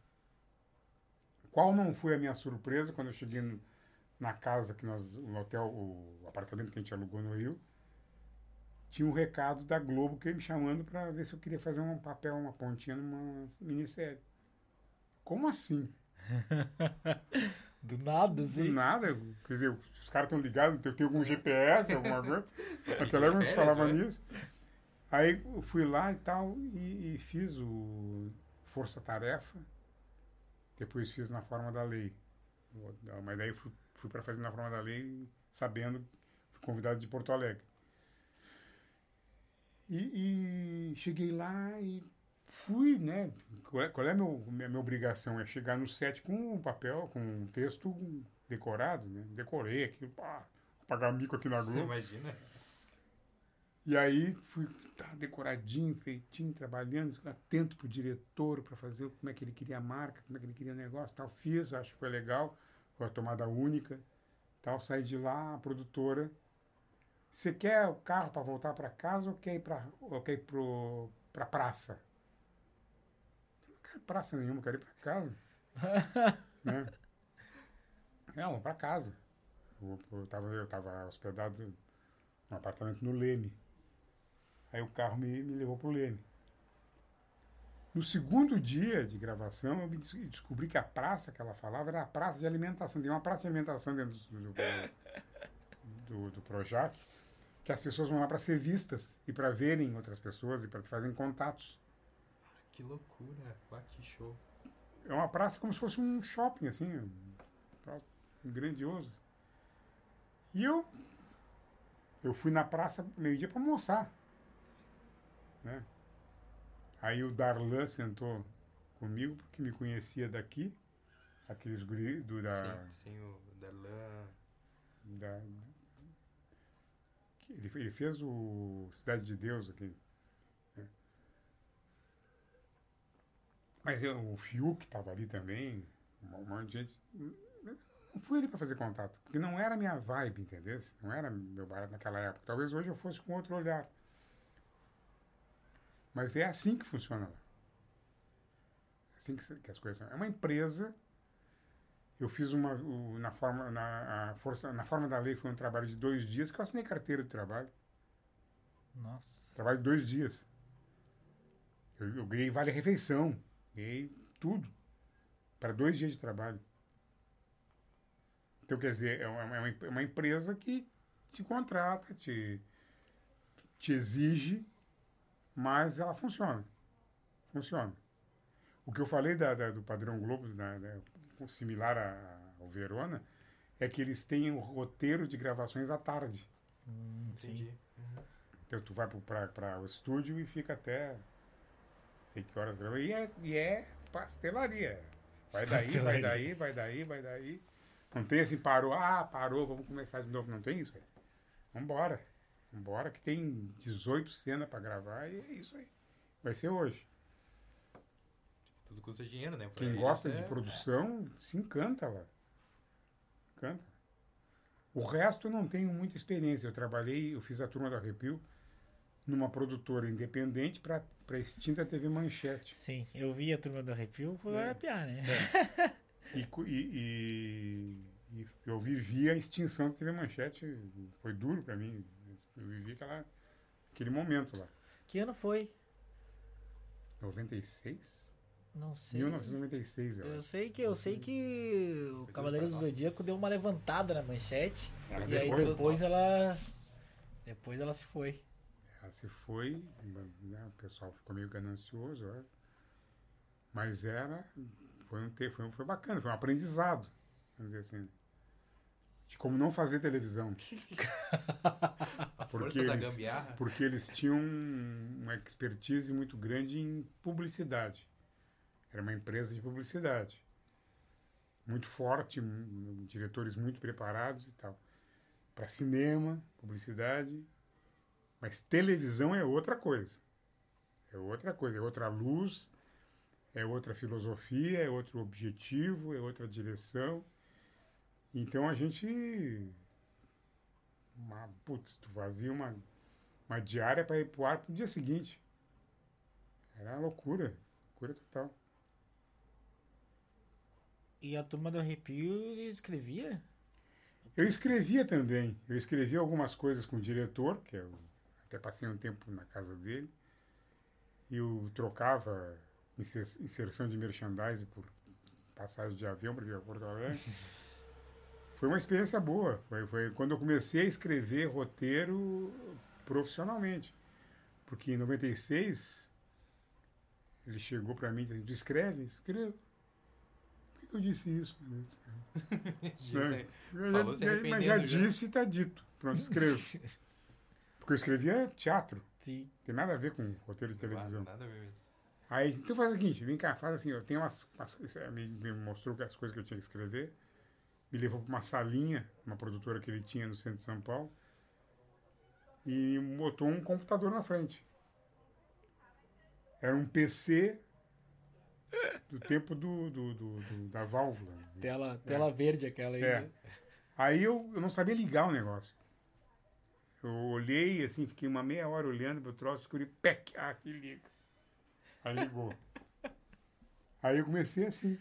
Qual não foi a minha surpresa quando eu cheguei no- na casa que nós, no hotel, o apartamento que a gente alugou no Rio, tinha um recado da Globo que me chamando para ver se eu queria fazer um papel, uma pontinha numa minissérie. Como assim? Do nada, Do assim. nada, quer dizer, os caras estão ligados, eu tenho algum GPS, alguma coisa. Na televisão se falava nisso. Aí eu fui lá e tal, e, e fiz o Força Tarefa. Depois fiz na forma da lei. Mas daí fui, fui para fazer na forma da lei, sabendo, fui convidado de Porto Alegre. E, e cheguei lá e fui, né? Qual é, qual é a meu, minha, minha obrigação? É chegar no set com um papel, com um texto decorado, né? Decorei aquilo, pá, pagar mico aqui na Você Globo. imagina? E aí fui tá, decoradinho, feitinho, trabalhando, atento pro diretor para fazer como é que ele queria a marca, como é que ele queria o negócio, tal. Fiz, acho que foi legal, foi a tomada única, tal. Saí de lá, a produtora. Você quer o carro para voltar para casa ou quer ir para quer ir pro para praça? Praça nenhuma, quero ir para casa. né? Não, para casa. Eu, eu, tava, eu tava hospedado num apartamento no Leme. Aí o carro me, me levou pro Leme. No segundo dia de gravação, eu descobri que a praça que ela falava era a praça de alimentação. Tem uma praça de alimentação dentro do, do, do, do Projac, que as pessoas vão lá para ser vistas e para verem outras pessoas e para fazerem contatos. Que loucura. Pá, que show. É uma praça como se fosse um shopping, assim, um grandioso. E eu, eu fui na praça meio-dia para almoçar. Né? Aí o Darlan sentou comigo, porque me conhecia daqui, aqueles guri do, da, Sim, sim, o Darlan. da- ele, ele fez o Cidade de Deus aqui. Mas eu, o Fiuk estava ali também, um monte de gente. Não fui ali para fazer contato, porque não era minha vibe, entendeu? Não era meu barato naquela época. Talvez hoje eu fosse com outro olhar. Mas é assim que funciona lá. É assim que, que as coisas são. É uma empresa eu fiz uma na forma na a força na forma da lei foi um trabalho de dois dias que eu assinei carteira de trabalho Nossa. trabalho de dois dias eu, eu ganhei vale refeição ganhei tudo para dois dias de trabalho então quer dizer é uma, é uma, é uma empresa que te contrata te te exige mas ela funciona funciona o que eu falei da, da- do padrão Globo da- da- similar a- ao Verona é que eles têm um roteiro de gravações à tarde. Hum, Entendi. Uhum. Então tu vai para o estúdio e fica até que horas grava. E é, e é pastelaria. Vai daí, Pastelaria. vai daí, vai daí, vai daí. Não tem assim, parou, ah, parou, vamos começar de novo. Não tem isso, velho. Vambora. Vambora, que tem 18 cenas para gravar e é isso aí. Vai ser hoje. Tudo custa dinheiro, né? Pra Quem gosta é- de produção se encanta lá. Encanta. O resto eu não tenho muita experiência. Eu trabalhei, eu fiz a turma do Arrepio numa produtora independente para a extinta TV Manchete. Sim, eu vi a turma do arrepio, foi É. arapiar, né? E, cu- e, e- e eu vivi a extinção da TV Manchete. Foi duro para mim. Eu vivi aquela, aquele momento lá. Que ano foi? 96? Não sei. 1996, eu Eu sei que eu sei que o Cavaleiro do. Zodíaco deu uma levantada na manchete. Ela e aí depois- depois Nossa. ela. Depois ela se foi. Ela se foi, né, o pessoal ficou meio ganancioso, eu acho. mas era, foi, um, foi, um- foi bacana, foi um aprendizado, vamos dizer assim, de como não fazer televisão. A Porque força da eles- gambiarra. porque eles tinham uma expertise muito grande em publicidade. Era uma empresa de publicidade. Muito forte, diretores muito preparados e tal. Para cinema, publicidade. Mas televisão é outra coisa. É outra coisa, é outra luz, é outra filosofia, é outro objetivo, é outra direção. Então a gente. Uma, putz, tu fazia uma uma diária para ir pro ar pro dia seguinte. Era uma loucura, loucura total. E a turma do arrepio escrevia? Eu escrevia também, eu escrevia algumas coisas com o diretor, que eu até passei um tempo na casa dele, e eu trocava inser- inserção de merchandising por passagem de avião para vir a Porto Alegre. Foi uma experiência boa, foi, foi quando eu comecei a escrever roteiro profissionalmente. Porque em 96, ele chegou para mim e disse, tu escreve? Escrevo. Por que eu disse isso? Falou se já- arrependendo mas já já. disse e está dito. Pronto, escrevo. Porque eu escrevia teatro. Sim. Tem nada a ver com roteiro de televisão. Nada a ver mesmo. Aí, então faz o seguinte, vem cá, faz assim, eu tenho umas... umas aí me, me mostrou as coisas que eu tinha que escrever. Me levou para uma salinha, uma produtora que ele tinha no centro de São Paulo. E botou um computador na frente. Era um PC do tempo do, do- do- do- da válvula. Tela, tela verde aquela aí. É. né? Aí eu, eu não sabia ligar o negócio. Eu olhei, assim, fiquei uma meia hora olhando pro troço, escutei, pec, ah, que liga. Aí ligou. aí eu comecei assim.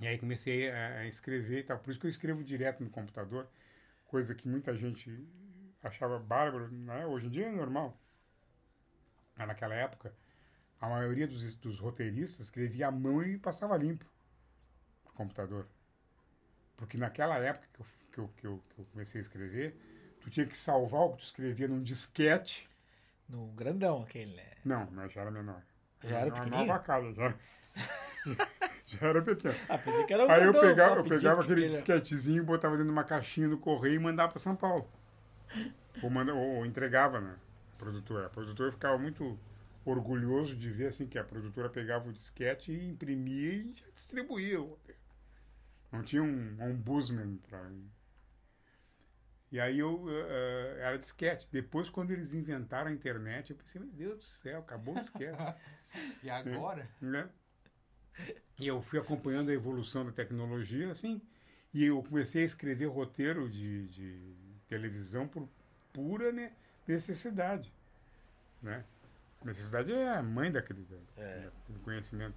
E aí comecei a, a escrever e tal. Por isso que eu escrevo direto no computador, coisa que muita gente achava bárbaro, né? Hoje em dia é normal. Mas naquela época, a maioria dos, dos roteiristas escrevia à mão e passava limpo pro computador. Porque naquela época que eu, que, eu, que, eu, que eu comecei a escrever, tu tinha que salvar o que tu escrevia num disquete. No grandão aquele, né? Não, mas já era menor. Já era uma pequenininho? nova casa, já. já era pequeno. Ah, pensei que era o Aí eu grandão, pegava, eu pegava aquele disquetezinho, botava dentro de uma caixinha no correio e mandava para São Paulo. Ou, manda, ou, entregava na produtora. A produtora ficava muito orgulhoso de ver assim que a produtora pegava o disquete e imprimia e já distribuía. Não tinha um ombudsman para. E aí eu eh, era disquete. Depois, quando eles inventaram a internet, eu pensei, meu Deus do céu, acabou o disquete. E agora? né? E eu fui acompanhando a evolução da tecnologia, assim, e eu comecei a escrever roteiro de, de televisão por pura ne- necessidade, né? Necessidade é a mãe daquele É. do conhecimento.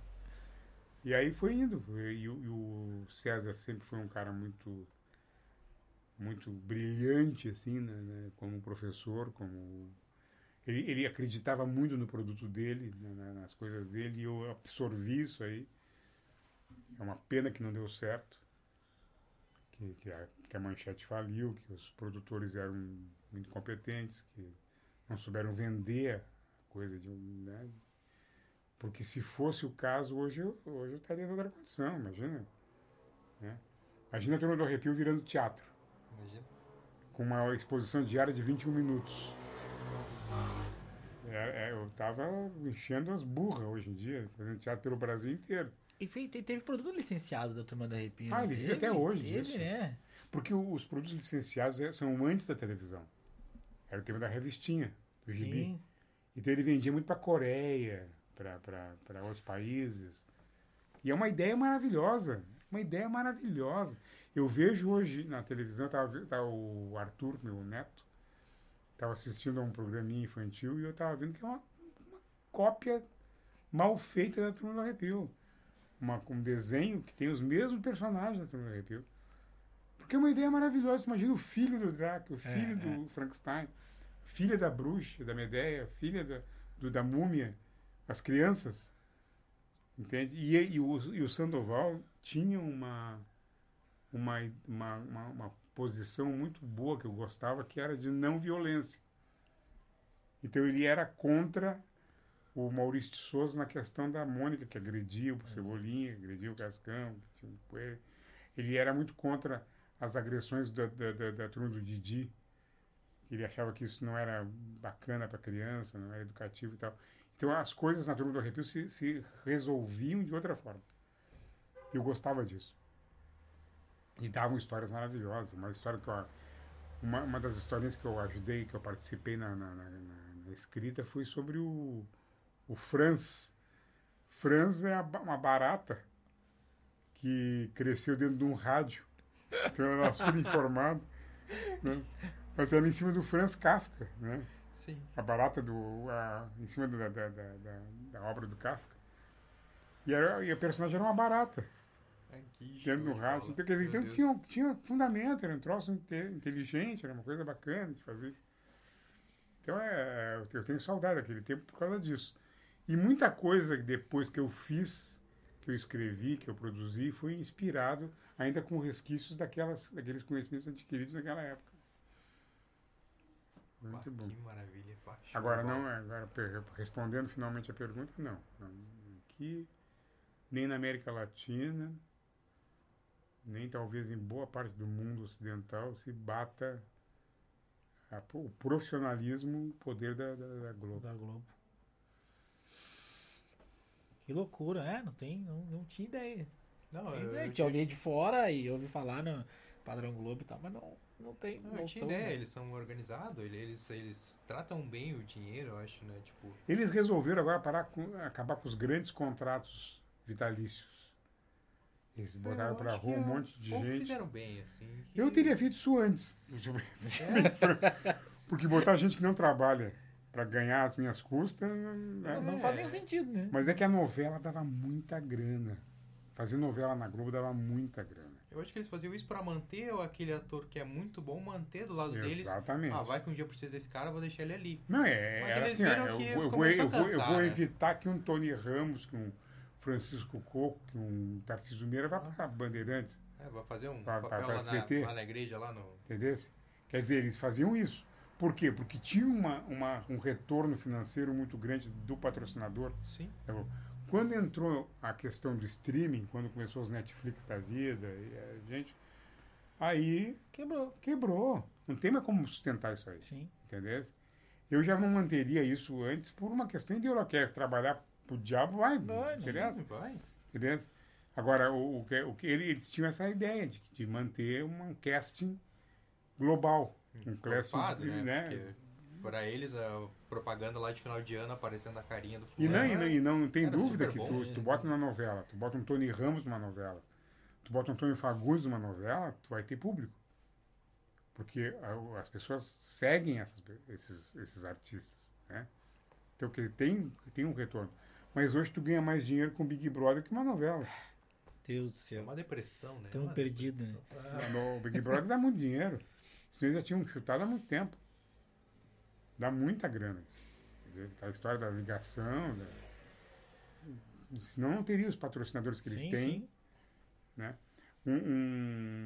E aí foi indo. E, e o César sempre foi um cara muito muito brilhante assim, né, né, como professor, como ele, ele acreditava muito no produto dele, né, na- nas coisas dele, e eu absorvi isso aí. É uma pena que não deu certo, que, que, a, que a manchete faliu, que os produtores eram muito competentes, que não souberam vender a coisa de. Né? Porque se fosse o caso, hoje eu, hoje eu estaria em outra condição, imagina. Né? Imagina a turma do arrepio virando teatro Imagina. com uma exposição diária de 21 minutos. É, é, eu tava enchendo as burras hoje em dia, fazendo teatro pelo Brasil inteiro. E te- teve produto licenciado da turma da Arrepio. Ah, ele vive teve? até hoje Teve, né? Porque os produtos licenciados é- são antes da televisão. Era o tema da revistinha, do gibi. Sim. Então ele vendia muito para Coreia, para outros países. E é uma ideia maravilhosa. Uma ideia maravilhosa. Eu vejo hoje na televisão, tava, tá o Arthur, meu neto, estava assistindo a um programinha infantil e eu estava vendo que é uma, uma cópia mal feita da Turma do Arrepio. Uma, um desenho que tem os mesmos personagens da Turma do Arrepio. Porque é uma ideia maravilhosa. Imagina o filho do Drácula, o filho do Frankenstein, filha da bruxa, da Medeia, filha da, do, da múmia, as crianças. Entende? E, e, o, e o Sandoval tinha uma, uma, uma, uma, uma posição muito boa que eu gostava, que era de não violência. Então ele era contra o Maurício de Souza na questão da Mônica, que agredia o Cebolinha, agredia o Cascão. Ele era muito contra as agressões da, da, da, da turma do Didi, Ele achava que isso não era bacana para criança, não era educativo e tal. Então as coisas na turma do arrepio se, se resolviam de outra forma. Eu gostava disso. E davam histórias maravilhosas. Uma história que eu, uma, uma das historinhas que eu ajudei, que eu participei na, na, na, na escrita, foi sobre o, o Franz. Franz é uma barata que cresceu dentro de um rádio. Então ela era super informado. Né? Mas era em cima do Franz Kafka, né? Sim. a barata do a, em cima da, da, da, da, da obra do Kafka. E, era, e a personagem era uma barata Aqui, dentro do rádio. Então, quer dizer, então tinha, tinha fundamento, era um troço inte- inteligente, era uma coisa bacana de fazer. Então é, eu tenho saudade daquele tempo por causa disso. E muita coisa depois que eu fiz, que eu escrevi, que eu produzi, foi inspirado ainda com resquícios daquelas, daqueles conhecimentos adquiridos naquela época. Muito Ah, bom. Que maravilha. show Agora não, agora respondendo finalmente a pergunta, não. não. Aqui, nem na América Latina, nem talvez em boa parte do mundo ocidental se bata a- o profissionalismo, o poder da, da, da Globo. Da Globo. Que loucura, é? Não tem, não, não tinha ideia. Não, Tinha eu, ideia. eu Tinha ouvido de fora e ouvi falar no padrão Globo e tal, mas não, não tem Não, eu tinha noção, ideia, né? eles são organizados, ele- eles, eles tratam bem o dinheiro, eu acho, né? Tipo, Eles resolveram agora parar com, acabar com os grandes contratos vitalícios. Eles botaram eu para rua um que monte de gente. fizeram bem, assim. que- Eu teria feito isso antes. É, Porque botar gente que não trabalha para ganhar as minhas custas. não- Não, não É. faz nenhum sentido, né? Mas é que a novela dava muita grana. Fazer novela na Globo dava muita grana. eu acho que eles faziam isso pra manter aquele ator que é muito bom, manter do lado deles. Exatamente. Ah, vai que um dia eu preciso desse cara, eu vou deixar ele ali. Não, é, Mas era assim, ó, eu, vou, eu, vou, eu, a vou, eu cansar, vou né? evitar que um Tony Ramos, que um Francisco Coco, que um Tarcísio Meira vá para Bandeirantes, É, vai fazer um Pra- papel pra- pra lá, na, lá na igreja, lá no... entendeu? Quer dizer, eles faziam isso. Por quê? Porque tinha uma, uma, um retorno financeiro muito grande do patrocinador. Sim. Tá. Quando entrou a questão do streaming, quando começou os Netflix da vida, e a gente, aí Quebrou. quebrou. Não tem mais como sustentar isso aí, Sim. entendeu? Eu já não manteria isso antes por uma questão ideológica. Trabalhar pro diabo, vai, Vai, Sim, vai. entendeu? Agora, o, o o que ele- eles tinham essa ideia de, de manter um casting global. Um casting, Encorpado, né? né? Porque pra eles, a propaganda lá de final de ano aparecendo a carinha do E não, fulano. e não, e não tem Era dúvida que bom, tu, né? tu bota uma novela, tu bota um Tony Ramos numa novela, tu bota um Tony Fagundes numa novela, tu vai ter público. Porque a- as pessoas seguem essas esses, esses artistas, né? Então que tem, tem um retorno. Mas hoje tu ganha mais dinheiro com Big Brother que uma novela. Deus do É céu. uma depressão, né? Tamo Uma perdido, né? depressão. No Big Brother dá muito dinheiro. Senão eles já tinham chutado há muito tempo. Dá muita grana. Aquela história da ligação. Da... Senão não teria os patrocinadores que eles sim, têm. sim. Um,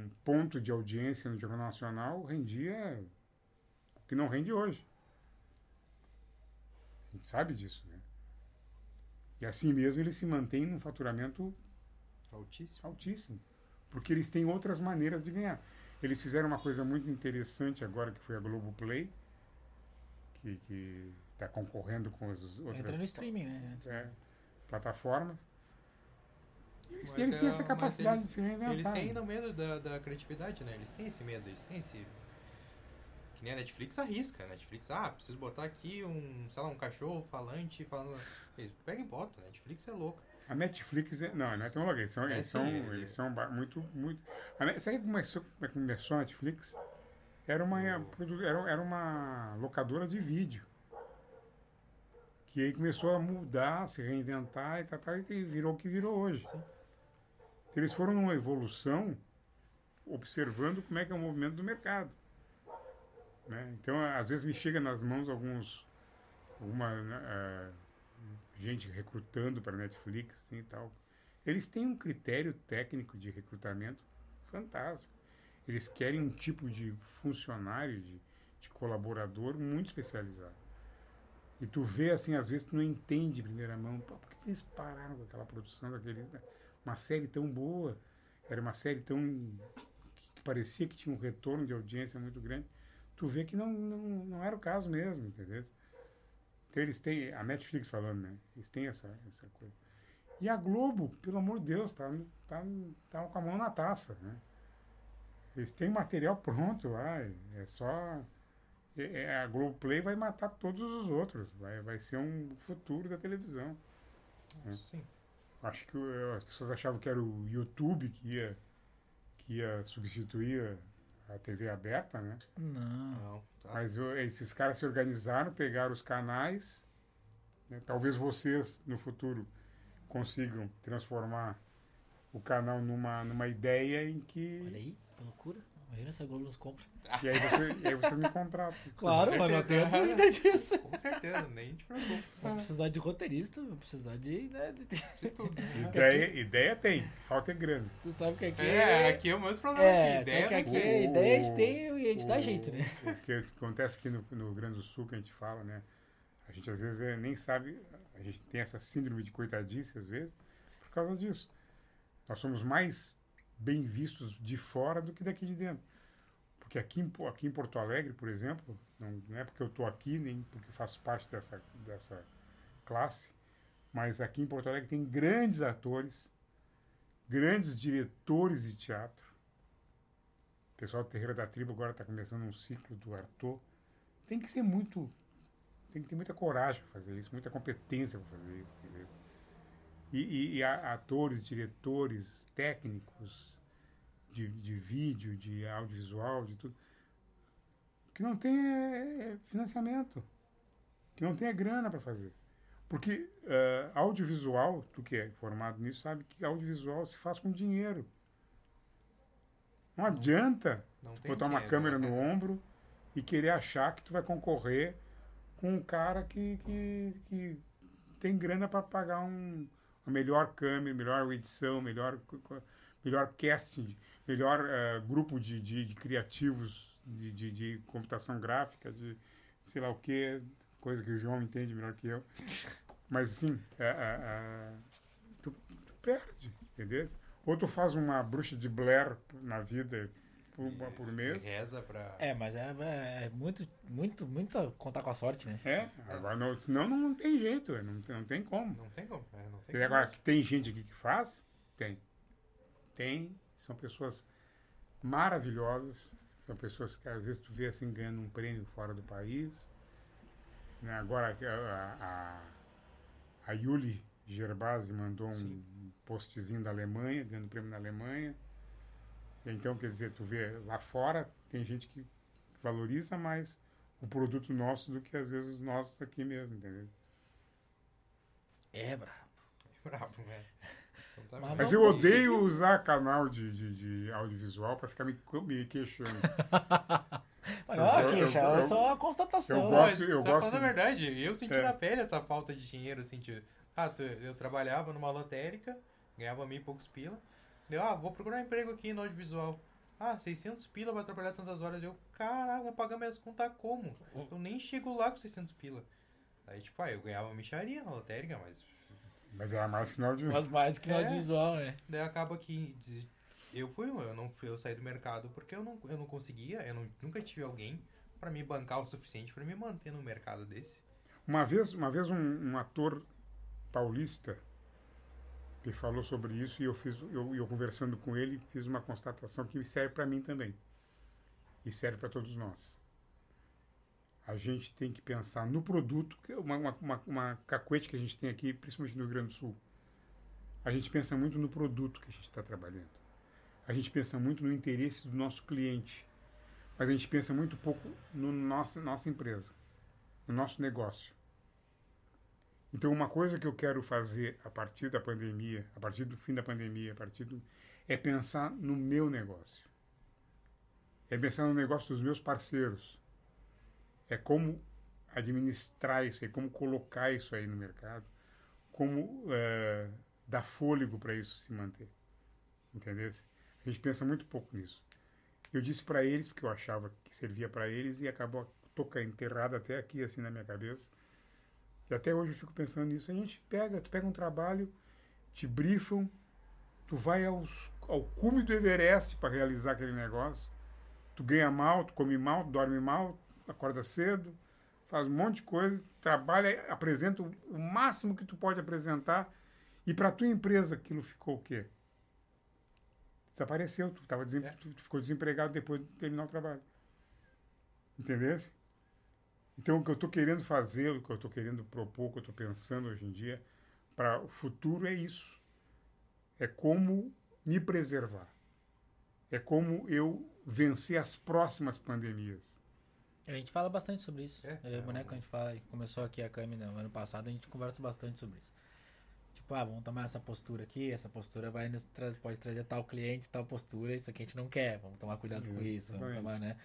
um ponto de audiência no Jornal Nacional rendia o que não rende hoje. A gente sabe disso, né? E assim mesmo ele se mantém num faturamento Altíssimo. altíssimo. Porque eles têm outras maneiras de ganhar. Eles fizeram uma coisa muito interessante agora, que foi a Globoplay, que está concorrendo com as outras Entra no streaming, né? é, plataformas. Eles, Mas eles têm é- essa capacidade eles- de se reinventar. Eles têm ainda o medo da, da criatividade, né? Eles têm esse medo, eles têm esse. Nem a Netflix arrisca. A Netflix, ah, preciso botar aqui um, sei lá, um cachorro falante falando. Eles pega e bota, a Netflix é louca. A Netflix, é, não, não é tão louco. Eles são, É, eles sim, são, é- eles são ba- muito, muito. A sabe como começou, é começou a Netflix? Era uma, era, era uma locadora de vídeo. Que aí começou a mudar, se reinventar e tal, tal, e virou o que virou hoje. Sim. Eles foram numa evolução observando como é que é o movimento do mercado. Né? Então, às vezes me chega nas mãos alguns alguma né, eh, gente recrutando para Netflix assim, e tal. Eles têm um critério técnico de recrutamento fantástico. Eles querem um tipo de funcionário, de, de colaborador muito especializado. E tu vê, assim, às vezes tu não entende de primeira mão, Pô, por que eles pararam com aquela produção daquele, uma série tão boa, era uma série tão que, que parecia que tinha um retorno de audiência muito grande. Tu vê que não, não, não era o caso mesmo, entendeu? Então eles têm, a Netflix falando, né? Eles têm essa, essa coisa. E a Globo, pelo amor de Deus, tá, tá, tá com a mão na taça, né? Eles têm material pronto lá, é só. é- é- a Globoplay vai matar todos os outros, vai, vai ser um futuro da televisão. Sim. Acho que as pessoas achavam que era o YouTube que ia, que ia substituir a, TV aberta, né? Não. Não, tá. Mas esses caras se organizaram, pegaram os canais. né? Talvez vocês, no futuro, consigam transformar o canal numa, numa ideia em que. Olha aí, que loucura. Imagina se a Globo nos compra. E aí você, e aí você me contrata. Claro, mas não tenho dúvida disso. Com certeza, nem te preocupa. Vai precisar de roteirista, vai precisar de. Né, de- De tudo. Ideia, ideia tem, falta é grana. tu sabe que aqui. É, aqui é o mesmo problema. É, aqui. sabe Ideia que aqui tem. é O- ideia a gente tem e a gente dá o- jeito, né? O que acontece aqui no, no Rio Grande do Sul, que a gente fala, né? A gente às vezes é, nem sabe, a gente tem essa síndrome de coitadice às vezes, por causa disso. Nós somos mais bem vistos de fora do que daqui de dentro. Porque aqui aqui em Porto Alegre, por exemplo, não, não é porque eu estou aqui, nem porque faço parte dessa, dessa classe, mas aqui em Porto Alegre tem grandes atores, grandes diretores de teatro, o pessoal do Terreira da Tribo agora está começando um ciclo do Arthur. Tem que ser muito. Tem que ter muita coragem para fazer isso, muita competência para fazer isso. Entendeu? E, e- atores, diretores, técnicos de, de vídeo, de audiovisual, de tudo. Que não tem é, é financiamento. Que não tem é grana para fazer. Porque eh, audiovisual, tu que é formado nisso, sabe que audiovisual se faz com dinheiro. Não adianta Não botar uma dinheiro, câmera né? no ombro e querer achar que tu vai concorrer com um cara que, que, que tem grana para pagar um, a melhor câmera, melhor edição, melhor, melhor casting, melhor eh, grupo de, de, de criativos de, de, de computação gráfica, de sei lá o que, coisa que o João entende melhor que eu. Mas assim, é, é, é, tu, tu perde, entendeu? Ou tu faz uma bruxa de Blair na vida por, por mês. Reza pra. É, mas é, é muito, muito, muito contar com a sorte, né? É, agora não, senão não, não tem jeito, não, tem- não tem como. Não tem como. É, não tem E como. agora, que tem gente aqui que faz? Tem. Tem. São pessoas maravilhosas. São pessoas que às vezes tu vê assim ganhando um prêmio fora do país. Né? Agora a, a, a Yuli Gerbasi mandou um Sim. postzinho da Alemanha, ganhando prêmio na Alemanha. Então, quer dizer, tu vê lá fora, tem gente que valoriza mais o produto nosso do que às vezes os nossos aqui mesmo, entendeu? É, brabo. Bravo, né? Então tá Mas eu odeio usar canal de, de, de audiovisual para ficar me, me queixando. Mas Eu- não, eu- queixa, eu- é só uma constatação. eu gosto- eu tá gosto falando a verdade, eu senti É. na pele essa falta de dinheiro, assim, de... Ah, tu- eu trabalhava numa lotérica, ganhava mil e poucos pila. Deu, ah, vou procurar um emprego aqui no audiovisual. Ah, 600 pila pra trabalhar tantas horas. Eu, caraca, vou pagar minhas contas como? Eu nem chego lá com 600 pila. Aí, tipo, ah, eu ganhava micharia na lotérica, mas... Mas era mais que no audiovisual. Mas mais que no É. audiovisual, né? Daí acaba que... Eu fui, eu não fui, eu saí do mercado porque eu não, eu não conseguia, eu não- nunca tive alguém pra me bancar o suficiente pra me manter no mercado desse. Uma vez, uma vez um, um ator paulista me falou sobre isso e eu fiz, eu, eu conversando com ele fiz uma constatação que serve para mim também e serve para todos nós. A gente tem que pensar no produto, é uma, uma, uma, uma cacuete que a gente tem aqui, principalmente no Rio Grande do Sul. A gente pensa muito no produto que a gente está trabalhando. A gente pensa muito no interesse do nosso cliente. Mas a gente pensa muito pouco no nossa, nossa empresa, no nosso negócio. Então, uma coisa que eu quero fazer a partir da pandemia, a partir do fim da pandemia, a partir do, é pensar no meu negócio. É pensar no negócio dos meus parceiros. É como administrar isso aí, como colocar isso aí no mercado, como eh, dar fôlego para isso se manter. Entendeu? A gente pensa muito pouco nisso. Eu disse para eles, porque eu achava que servia para eles, e acabou toca enterrado até aqui, assim, na minha cabeça. E até hoje eu fico pensando nisso. A gente pega, tu pega um trabalho, te brifam, tu vai aos, ao cume do Everest para realizar aquele negócio. tu ganha mal, tu come mal, tu dorme mal, acorda cedo, faz um monte de coisa, trabalha, apresenta o, máximo que tu pode apresentar e para tua empresa aquilo ficou o quê? Desapareceu, tu, tava desem- É. tu ficou desempregado depois de terminar o trabalho. Entendeu? Então, o que eu estou querendo fazer, o que eu estou querendo propor, o que eu estou pensando hoje em dia, para o futuro é isso. É como me preservar. É como eu vencer as próximas pandemias. A gente fala bastante sobre isso. É, Eu e é o boneco, um- a gente fala, começou aqui a câmera no ano passado, a gente conversa bastante sobre isso. Tipo, ah, vamos tomar essa postura aqui, essa postura vai nos tra- pode trazer tal cliente, tal postura, isso aqui a gente não quer, vamos tomar cuidado com isso, vamos tomar, né?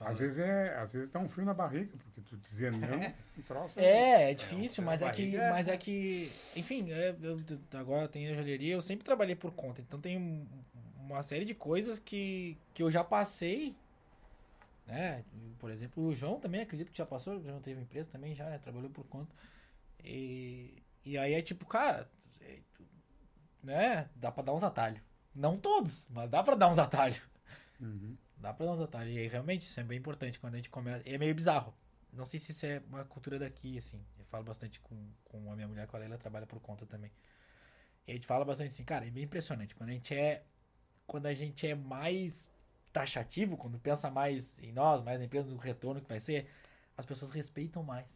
Às vezes é, às vezes dá um frio na barriga, porque tu dizer não, um troço. É, é difícil, É, mas é que, mas é que, enfim, é, eu, agora eu tenho a joalheria, eu sempre trabalhei por conta, então tem um- uma série de coisas que, que eu já passei, né? Por exemplo, o João também, acredito que já passou, o João teve empresa também já, né? Trabalhou por conta. E, e aí é tipo, cara, é, tu- né? Dá pra dar uns atalhos. Não todos, mas dá pra dar uns atalhos. Uhum. Dá pra dar uns atalhos. E aí, realmente, isso é bem importante quando a gente começa. É meio bizarro. Não sei se isso é uma cultura daqui, assim. Eu falo bastante com, com a minha mulher, com a Leila, trabalha por conta também. E a gente fala bastante assim, cara, é bem impressionante. Quando a gente é. Quando a gente é mais taxativo, quando pensa mais em nós, mais na empresa, no retorno que vai ser, as pessoas respeitam mais.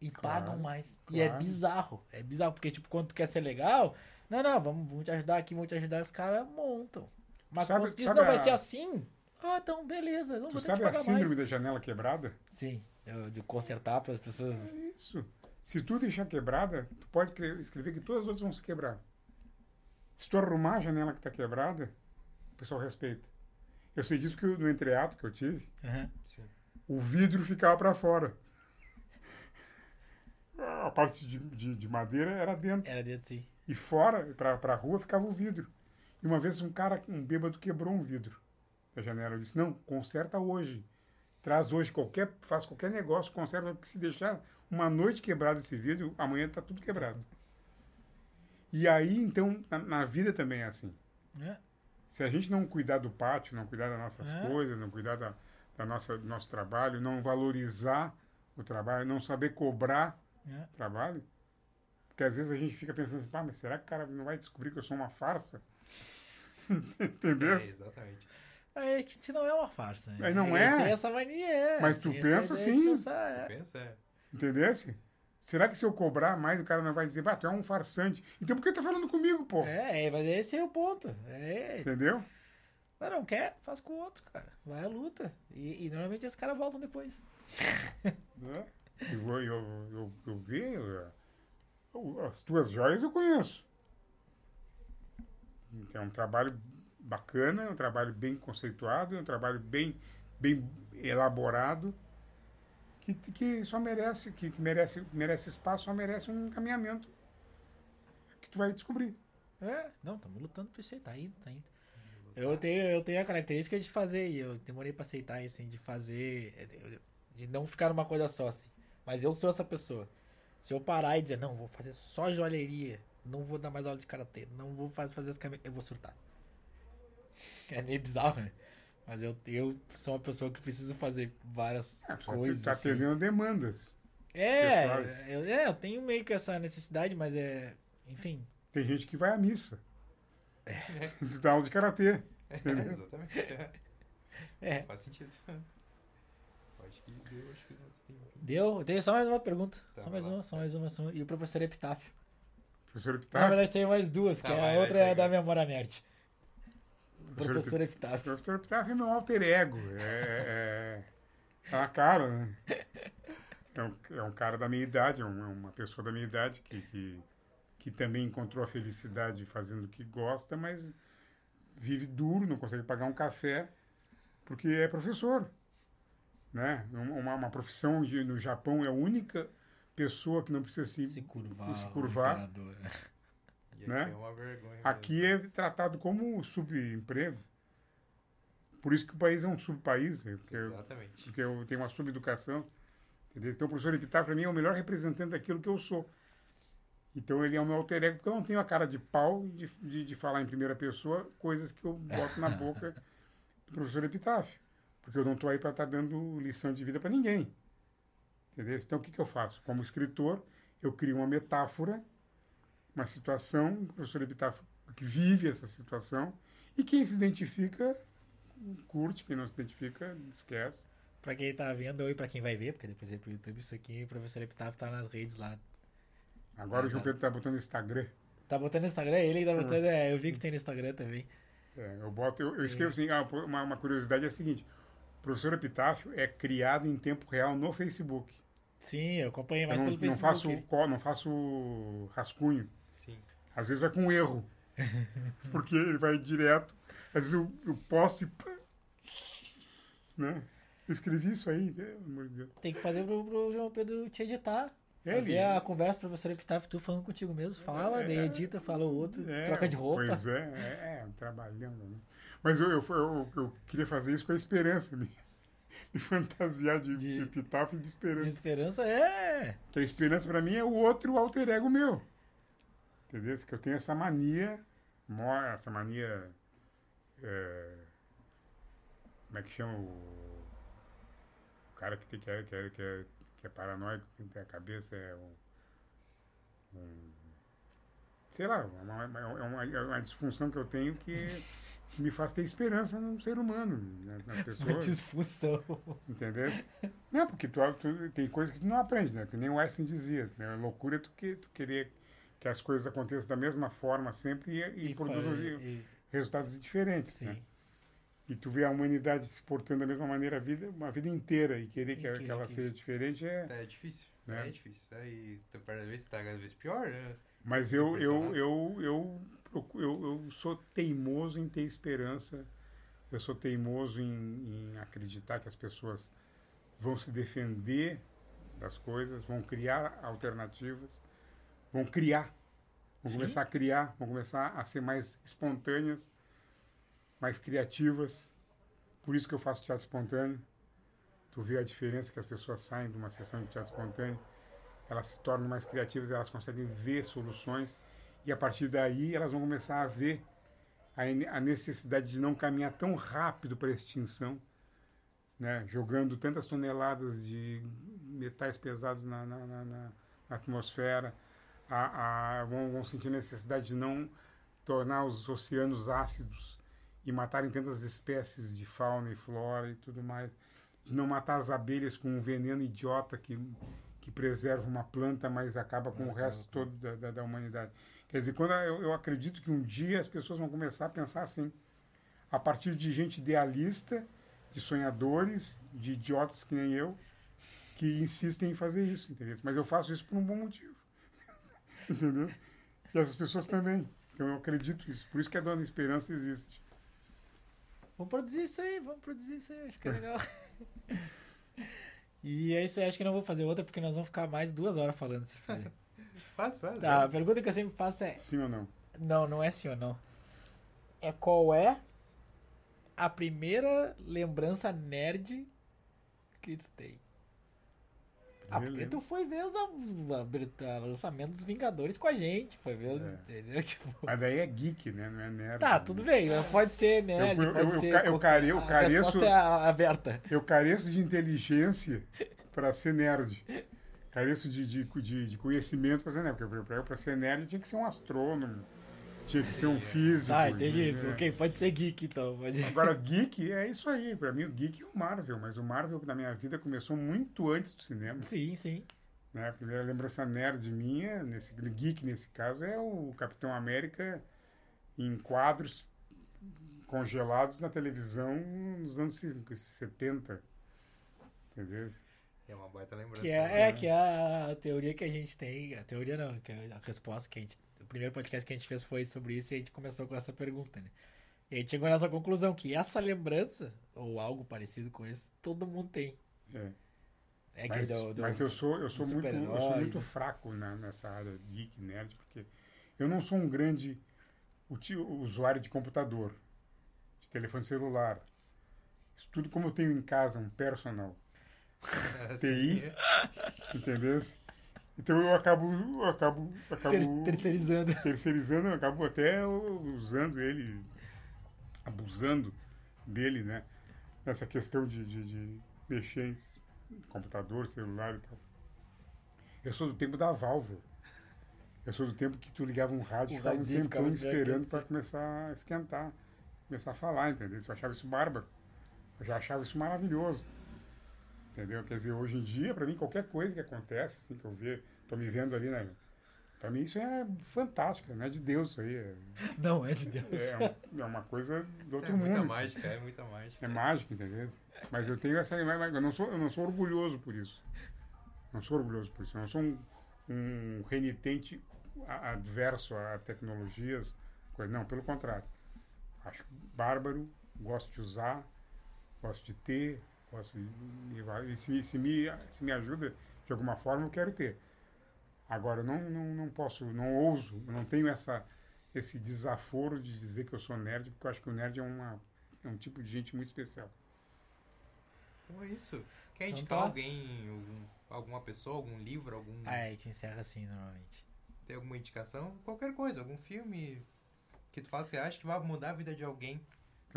E Claro, pagam mais. E é claro. bizarro. É bizarro, porque, tipo, quando tu quer ser legal, não, não, vamos, vamos te ajudar aqui, vamos te ajudar, os caras montam. Mas Sabe- quando isso não vai a- ser assim, ah, então, beleza, não Tu vou ter que sabe a síndrome mais. da janela quebrada? Sim, eu- de consertar para as pessoas. É isso. Se tu deixar quebrada, tu pode cre- escrever que todas as outras vão se quebrar. Se tu arrumar a janela que está quebrada, o pessoal respeita. Eu sei disso porque no entreato que eu tive. Sim. o vidro ficava para fora. A parte de, de, de madeira era dentro. Era dentro, sim. E fora, pra, pra rua, ficava o vidro. E uma vez um cara, um bêbado, quebrou um vidro da janela. Eu disse, não, conserta hoje. Traz hoje qualquer, faz qualquer negócio, conserta, porque se deixar uma noite quebrado esse vidro, amanhã tá tudo quebrado. E aí, então, na, na vida também é assim. É. Se a gente não cuidar do pátio, não cuidar das nossas É. coisas, não cuidar da, da nossa, do nosso trabalho, não valorizar o trabalho, não saber cobrar É. trabalho, porque às vezes a gente fica pensando assim, pá, mas será que o cara não vai descobrir que eu sou uma farsa? Entendeu? É, exatamente. É que isso não é uma farsa. né? Mas não Eles é. têm essa mania, é. Mas tu Tem pensa assim. pensar, é. Pensa, é. Entendeu? Será que se eu cobrar mais, o cara não vai dizer, pá, tu é um farsante? Então por que tá falando comigo, pô? É, é, mas esse é o ponto. É. Entendeu? Não, não quer, faz com o outro, cara. Vai à luta. E, e normalmente esses caras voltam depois. Né? Eu, eu, eu, eu vi, as tuas joias eu conheço. É um trabalho bacana, é um trabalho bem conceituado, é um trabalho bem, bem elaborado, que, que só merece, que, que merece, merece espaço, só merece um encaminhamento que tu vai descobrir. É, não, estamos lutando pra isso aí, tá indo, tá indo. Eu tenho, eu tenho a característica de fazer, e eu demorei pra aceitar isso, assim, de fazer, de não ficar numa coisa só, assim. Mas eu sou essa pessoa. Se eu parar e dizer, não, vou fazer só joalheria, não vou dar mais aula de karatê, não vou fazer, fazer as camisas, eu vou surtar. É meio bizarro, né? Mas eu, eu sou uma pessoa que preciso fazer várias tu coisas. tá assim. atendendo demandas. É, eu, é, eu tenho meio que essa necessidade, mas é. Enfim. Tem gente que vai à missa. Tu dá aula de karatê. É, exatamente. É. É. Faz sentido. Acho que deu, acho que nós temos. Deu? Tem só mais uma pergunta. Tá, só mais lá. uma, só mais uma. Só uma. E o professor Epitáfio. Professor Na Epitáfio. verdade, tem mais duas, que Tá, é vai, a outra é da memória nerd. Professor Epitáfio. professor Epitáfio é meu alter ego. É, é, tá na cara, né? É um, é um cara da minha idade, é um- é uma pessoa da minha idade que, que, que também encontrou a felicidade fazendo o que gosta, mas vive duro, não consegue pagar um café, porque é professor. Né? Uma, uma profissão de- no Japão é a única pessoa que não precisa se, Se curvar. se curvar. E aqui Né? é uma vergonha. Aqui é mesmo. tratado como subemprego. Por isso que o país é um subpaís, né? porque, Exatamente. porque eu tenho uma subeducação. Entendeu? Então o professor Epitáfio, para mim, é o melhor representante daquilo que eu sou. Então ele é o meu alter ego, porque eu não tenho a cara de pau de, de, de falar em primeira pessoa coisas que eu boto na boca do professor Epitáfio. Porque eu não estou aí para estar dando lição de vida para ninguém. Entendeu? Então, o que, que eu faço? Como escritor, eu crio uma metáfora, uma situação, o professor Epitáfio que vive essa situação, e quem se identifica, curte, quem não se identifica, esquece. Pra quem tá vendo ou pra quem vai ver, porque depois é pro YouTube, isso aqui, o professor Epitáfio tá nas redes lá. Agora Ah, o João tá. Pedro está botando no Instagram. Tá botando no Instagram, ele tá botando. É, eu vi que tem no Instagram também. É, eu boto, eu, eu escrevo assim, ah, uma, uma curiosidade é a seguinte, o professor Epitáfio é criado em tempo real no Facebook. Sim, eu acompanhei mais eu não, pelo não Facebook. faço, co- não faço rascunho. Às vezes vai com erro. Porque ele vai direto. Às vezes eu, eu posto e. Né? Eu escrevi isso aí, pelo amor de Deus. Tem que fazer pro, pro João Pedro te editar. É, Fazer ele- a conversa, professor Epitáfio, tu falando contigo mesmo. Fala, daí edita, fala o outro, É, troca de roupa. Pois é, é, é, trabalhando. Né? Mas eu, eu, eu, eu queria fazer isso com a esperança, me, me fantasiar de, De- de epitáfio e de De esperança. esperança é. Que a esperança pra mim é o outro alter ego meu. Entendeu? Que eu tenho essa mania, essa mania. é, como é que chama o, o cara que, tem, que, é, que, é, que, é, que é paranoico, que tem a cabeça, é um. um- sei lá, é uma, é uma, é uma disfunção que eu tenho que me faz ter esperança no ser humano, nas, nas Uma pessoas. disfunção. Entendeu? Não, porque tu, tu- tem coisas que tu não aprende, né? Que nem o Einstein dizia. Né? Loucura é tu, que, tu querer que as coisas aconteçam da mesma forma sempre e, e, produzam fa- re- e- resultados diferentes, Sim. né? E tu vê a humanidade se portando da mesma maneira a vida, uma vida inteira e querer que, E a- que- que ela que- seja diferente é... É difícil. Né? É difícil. Aí tu cada vez tá cada vez pior, né? Mas eu, eu, eu, eu, eu, eu sou teimoso em ter esperança, eu sou teimoso em, em acreditar que as pessoas vão se defender das coisas, vão criar alternativas, vão criar, vão Sim. começar a criar, vão começar a ser mais espontâneas, mais criativas. Por isso que eu faço teatro espontâneo. Tu vê a diferença que as pessoas saem de uma sessão de teatro espontâneo elas se tornam mais criativas, elas conseguem ver soluções e a partir daí elas vão começar a ver a, ne- a necessidade de não caminhar tão rápido para a extinção, né? jogando tantas toneladas de metais pesados na, na- na- na atmosfera, a, a- vão, vão sentir a necessidade de não tornar os oceanos ácidos e matarem tantas espécies de fauna e flora e tudo mais, de não matar as abelhas com um veneno idiota que que preserva uma planta, mas acaba com o resto todo da, da, da humanidade. Quer dizer, quando eu, eu acredito que um dia as pessoas vão começar a pensar assim, a partir de gente idealista, de sonhadores, de idiotas que nem eu, que insistem em fazer isso, entendeu? Mas eu faço isso por um bom motivo, entendeu? E essas pessoas também. Então eu acredito nisso. Por isso que a Dona Esperança existe. Vamos produzir isso aí, vamos produzir isso aí, fica legal. e é isso aí, acho que não vou fazer outra porque nós vamos ficar mais duas horas falando. Se fizer. Faz, faz. Tá, a pergunta que eu sempre faço é: Sim ou não? não, não é sim ou não. É qual é a primeira lembrança nerd que tu tem? Ah, porque tu foi ver os a- lançamento dos Vingadores com a gente, foi ver os, É. entendeu? Tipo, Mas daí é geek, né? Não é nerd. tá, tudo bem, pode ser nerd, Eu- eu- pode eu ser... ca- eu qualquer- care- eu a careço- é aberta. Eu careço de inteligência para ser nerd. Careço de, de, de, de conhecimento para ser nerd. Porque para ser nerd tinha que ser um astrônomo, tinha que ser um físico. Ah, entendi. né? Ok, pode ser geek então. Pode... Agora, geek é isso aí. Para mim, o geek é o Marvel. Mas o Marvel, na minha vida, começou muito antes do cinema. Sim, sim. Né? A primeira lembrança nerd minha, nesse, geek nesse caso, é o Capitão América em quadros congelados na televisão nos anos 70. Entendeu? É uma baita lembrança. Que né? é, é, que é a teoria que a gente tem. A teoria não, que é a resposta que a gente. O primeiro podcast que a gente fez foi sobre isso e a gente começou com essa pergunta, né? E a gente chegou nessa conclusão que essa lembrança, ou algo parecido com isso, todo mundo tem. É. É que Mas, do, do- mas eu sou, eu sou, muito, eu sou muito fraco na, nessa área geek, nerd, porque eu não sou um grande usuário de computador, de telefone celular. Isso tudo como eu tenho em casa um personal, TI. entendeu? Então eu acabo, eu acabo, acabo ter- terceirizando. terceirizando, eu acabo até usando ele, abusando dele, né? Nessa questão de, de, de mexer em computador, celular e tal. Eu sou do tempo da válvula. Eu sou do tempo que tu ligava um rádio e ficava um tempão esperando para começar a esquentar, começar a falar, entendeu? Eu achava isso bárbaro. Eu já achava isso maravilhoso. Entendeu? Quer dizer, hoje em dia, para mim, qualquer coisa que acontece, assim, que eu ver, tô me vendo ali, né? Para mim isso é fantástico, não é de Deus isso aí. É, Não, é de Deus. é, é uma coisa do outro É muita mundo. mágica, é muita mágica. É mágico, entendeu? Mas eu tenho essa. Eu não sou, eu não sou orgulhoso por isso. Não sou orgulhoso por isso. Eu não sou um, um renitente adverso a tecnologias. Coisa. Não, pelo contrário. Acho bárbaro, gosto de usar, gosto de ter, gosto de. E se, se, me, se me ajuda de alguma forma, eu quero ter. Agora, eu não, não, não posso, não ouso, não tenho essa, esse desaforo de dizer que eu sou nerd, porque eu acho que o nerd é, uma, é um tipo de gente muito especial. Então é isso. Quer Então indicar tá. alguém, algum- alguma pessoa, algum livro, algum. Ah, é, a gente encerra assim normalmente. Tem alguma indicação? Qualquer coisa, algum filme que tu faça que acha que vai mudar a vida de alguém.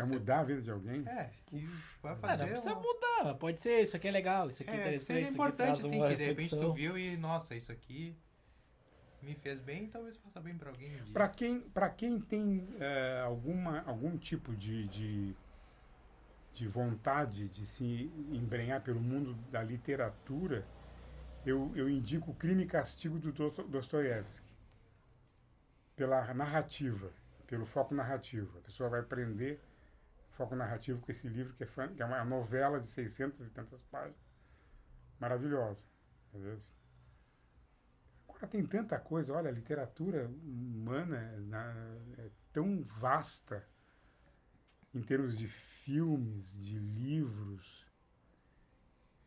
Sim. mudar a vida de alguém? É, que vai fazer. não precisa uma- mudar, pode ser, isso aqui é legal, isso aqui é, É, interessante. seria isso aqui importante, traz assim, uma que de repente tu viu e, nossa, isso aqui me fez bem, talvez faça bem pra alguém um dia. Para quem, pra quem tem é, alguma, algum tipo de, de, de vontade de se embrenhar pelo mundo da literatura, eu, eu indico o Crime e Castigo do Dosto- Dostoiévski. Pela narrativa, pelo foco narrativo. A pessoa vai aprender foco narrativo com esse livro, que é, fan- que é uma novela de 600 e tantas páginas. Maravilhosa. entendeu? Agora tem tanta coisa, olha, a literatura humana na- é tão vasta em termos de filmes, de livros.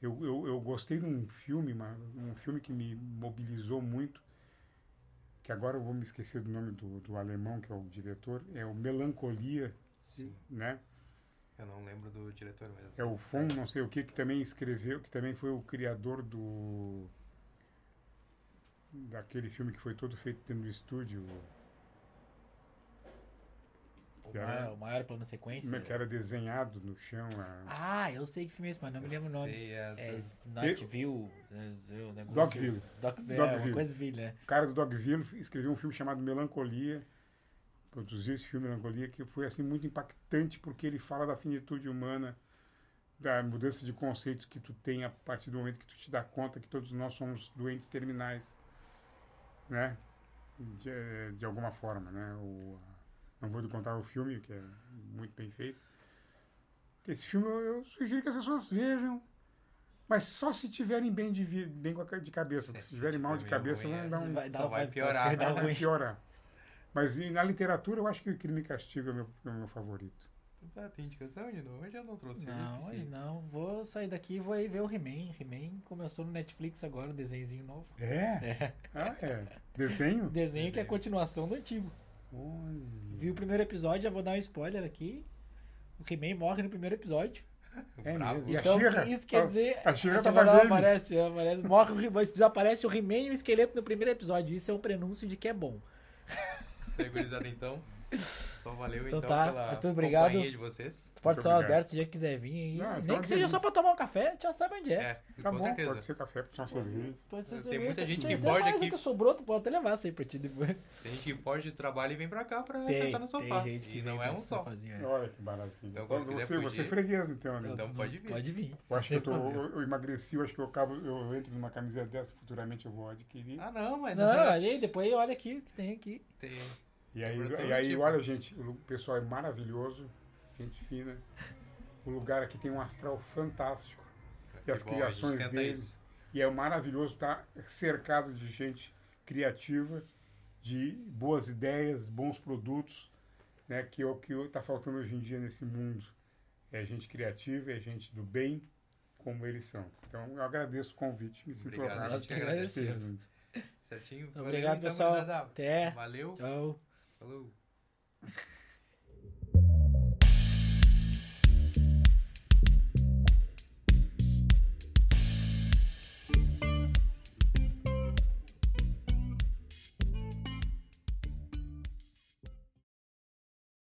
Eu, eu, eu gostei de um filme, uma- um filme que me mobilizou muito, que agora eu vou me esquecer do nome do, do alemão, que é o diretor, é o Melancolia, Sim, né? Eu não lembro do diretor mesmo. É o Fon, não sei o que, que também escreveu, que também foi o criador do. daquele filme que foi todo feito dentro do estúdio, O que era- maior, o maior plano sequência. que era desenhado no chão. a- Ah, eu sei que filme é esse, mas não me lembro o nome. Sei, é, É. Dogville. Dogville, é, Dogville. uma coisa né? O cara do Dogville escreveu um filme chamado Melancolia, produziu esse filme Melancolia, que foi assim muito impactante porque ele fala da finitude humana, da mudança de conceitos que tu tem a partir do momento que tu te dá conta que todos nós somos doentes terminais, né? De, de alguma forma, né? O, não vou contar o filme, que é muito bem feito. Esse filme eu, eu sugiro que as pessoas vejam, mas só se tiverem bem de, bem com a ca- de cabeça. Se- se se tiverem mal de cabeça, ruim, vão é. dar um, Vai, Só vai vai piorar. Vai dar vai piorar. Mas e na literatura eu acho que o Crime e Castigo é o meu, é meu favorito. Tá, tem indicação de novo? Hoje eu não trouxe, Não, hoje não. Vou sair daqui e vou aí ver o He-Man. He-Man começou no Netflix agora, um desenhozinho novo. É? Ah, é. Desenho? Desenho que é a continuação do antigo. Olha. Vi o primeiro episódio, já vou dar um spoiler aqui. O He-Man morre no primeiro episódio. É Bravo. mesmo. E a Então, She-Ra? isso quer dizer. A She-Ra a tava She-Ra não game. aparece, aparece, morre o He-Man, desaparece o He-Man e o esqueleto no primeiro episódio. Isso é um prenúncio de que é bom. Isso aí, gurizada, então. Só valeu, Então então, tá, pela Arthur, obrigado. companhia de vocês. Pode ser aberto se já quiser vir aí. Não, Nem que seja só pra tomar um café, já sabe onde é. É, Tá com bom, certeza. pode ser café, pode ser uma cerveja. Pode ser Tem cerveja, muita gente que foge aqui- que sobrou, tu pode até levar isso aí pra ti depois. Tem gente que foge do trabalho e vem pra cá pra Tem, sentar no sofá. tem gente que e não é um só. sofazinho, é. Olha que maravilha. Então, quando você, você é freguês, então, né? Então pode vir. Pode vir. Eu acho que eu, tô, eu, eu emagreci, eu acho que eu, acabo, eu entro numa camiseta dessa, futuramente eu vou adquirir. Ah, não, mas Não, ali, depois olha aqui o que tem aqui. Tem... E aí, todo e aí tipo. olha, gente, o pessoal é maravilhoso, gente fina. O lugar aqui tem um astral fantástico. E as Que criações deles. isso. E é maravilhoso estar cercado de gente criativa, de boas ideias, bons produtos, né, que é o que está faltando hoje em dia nesse mundo. É gente criativa, é gente do bem, como eles são. Então, eu agradeço o convite, me sinto Obrigado, honrado a gente de agradece. ter vindo. Certinho? Obrigado, então, pessoal. gurizada. Até. Valeu. Tchau. Falou.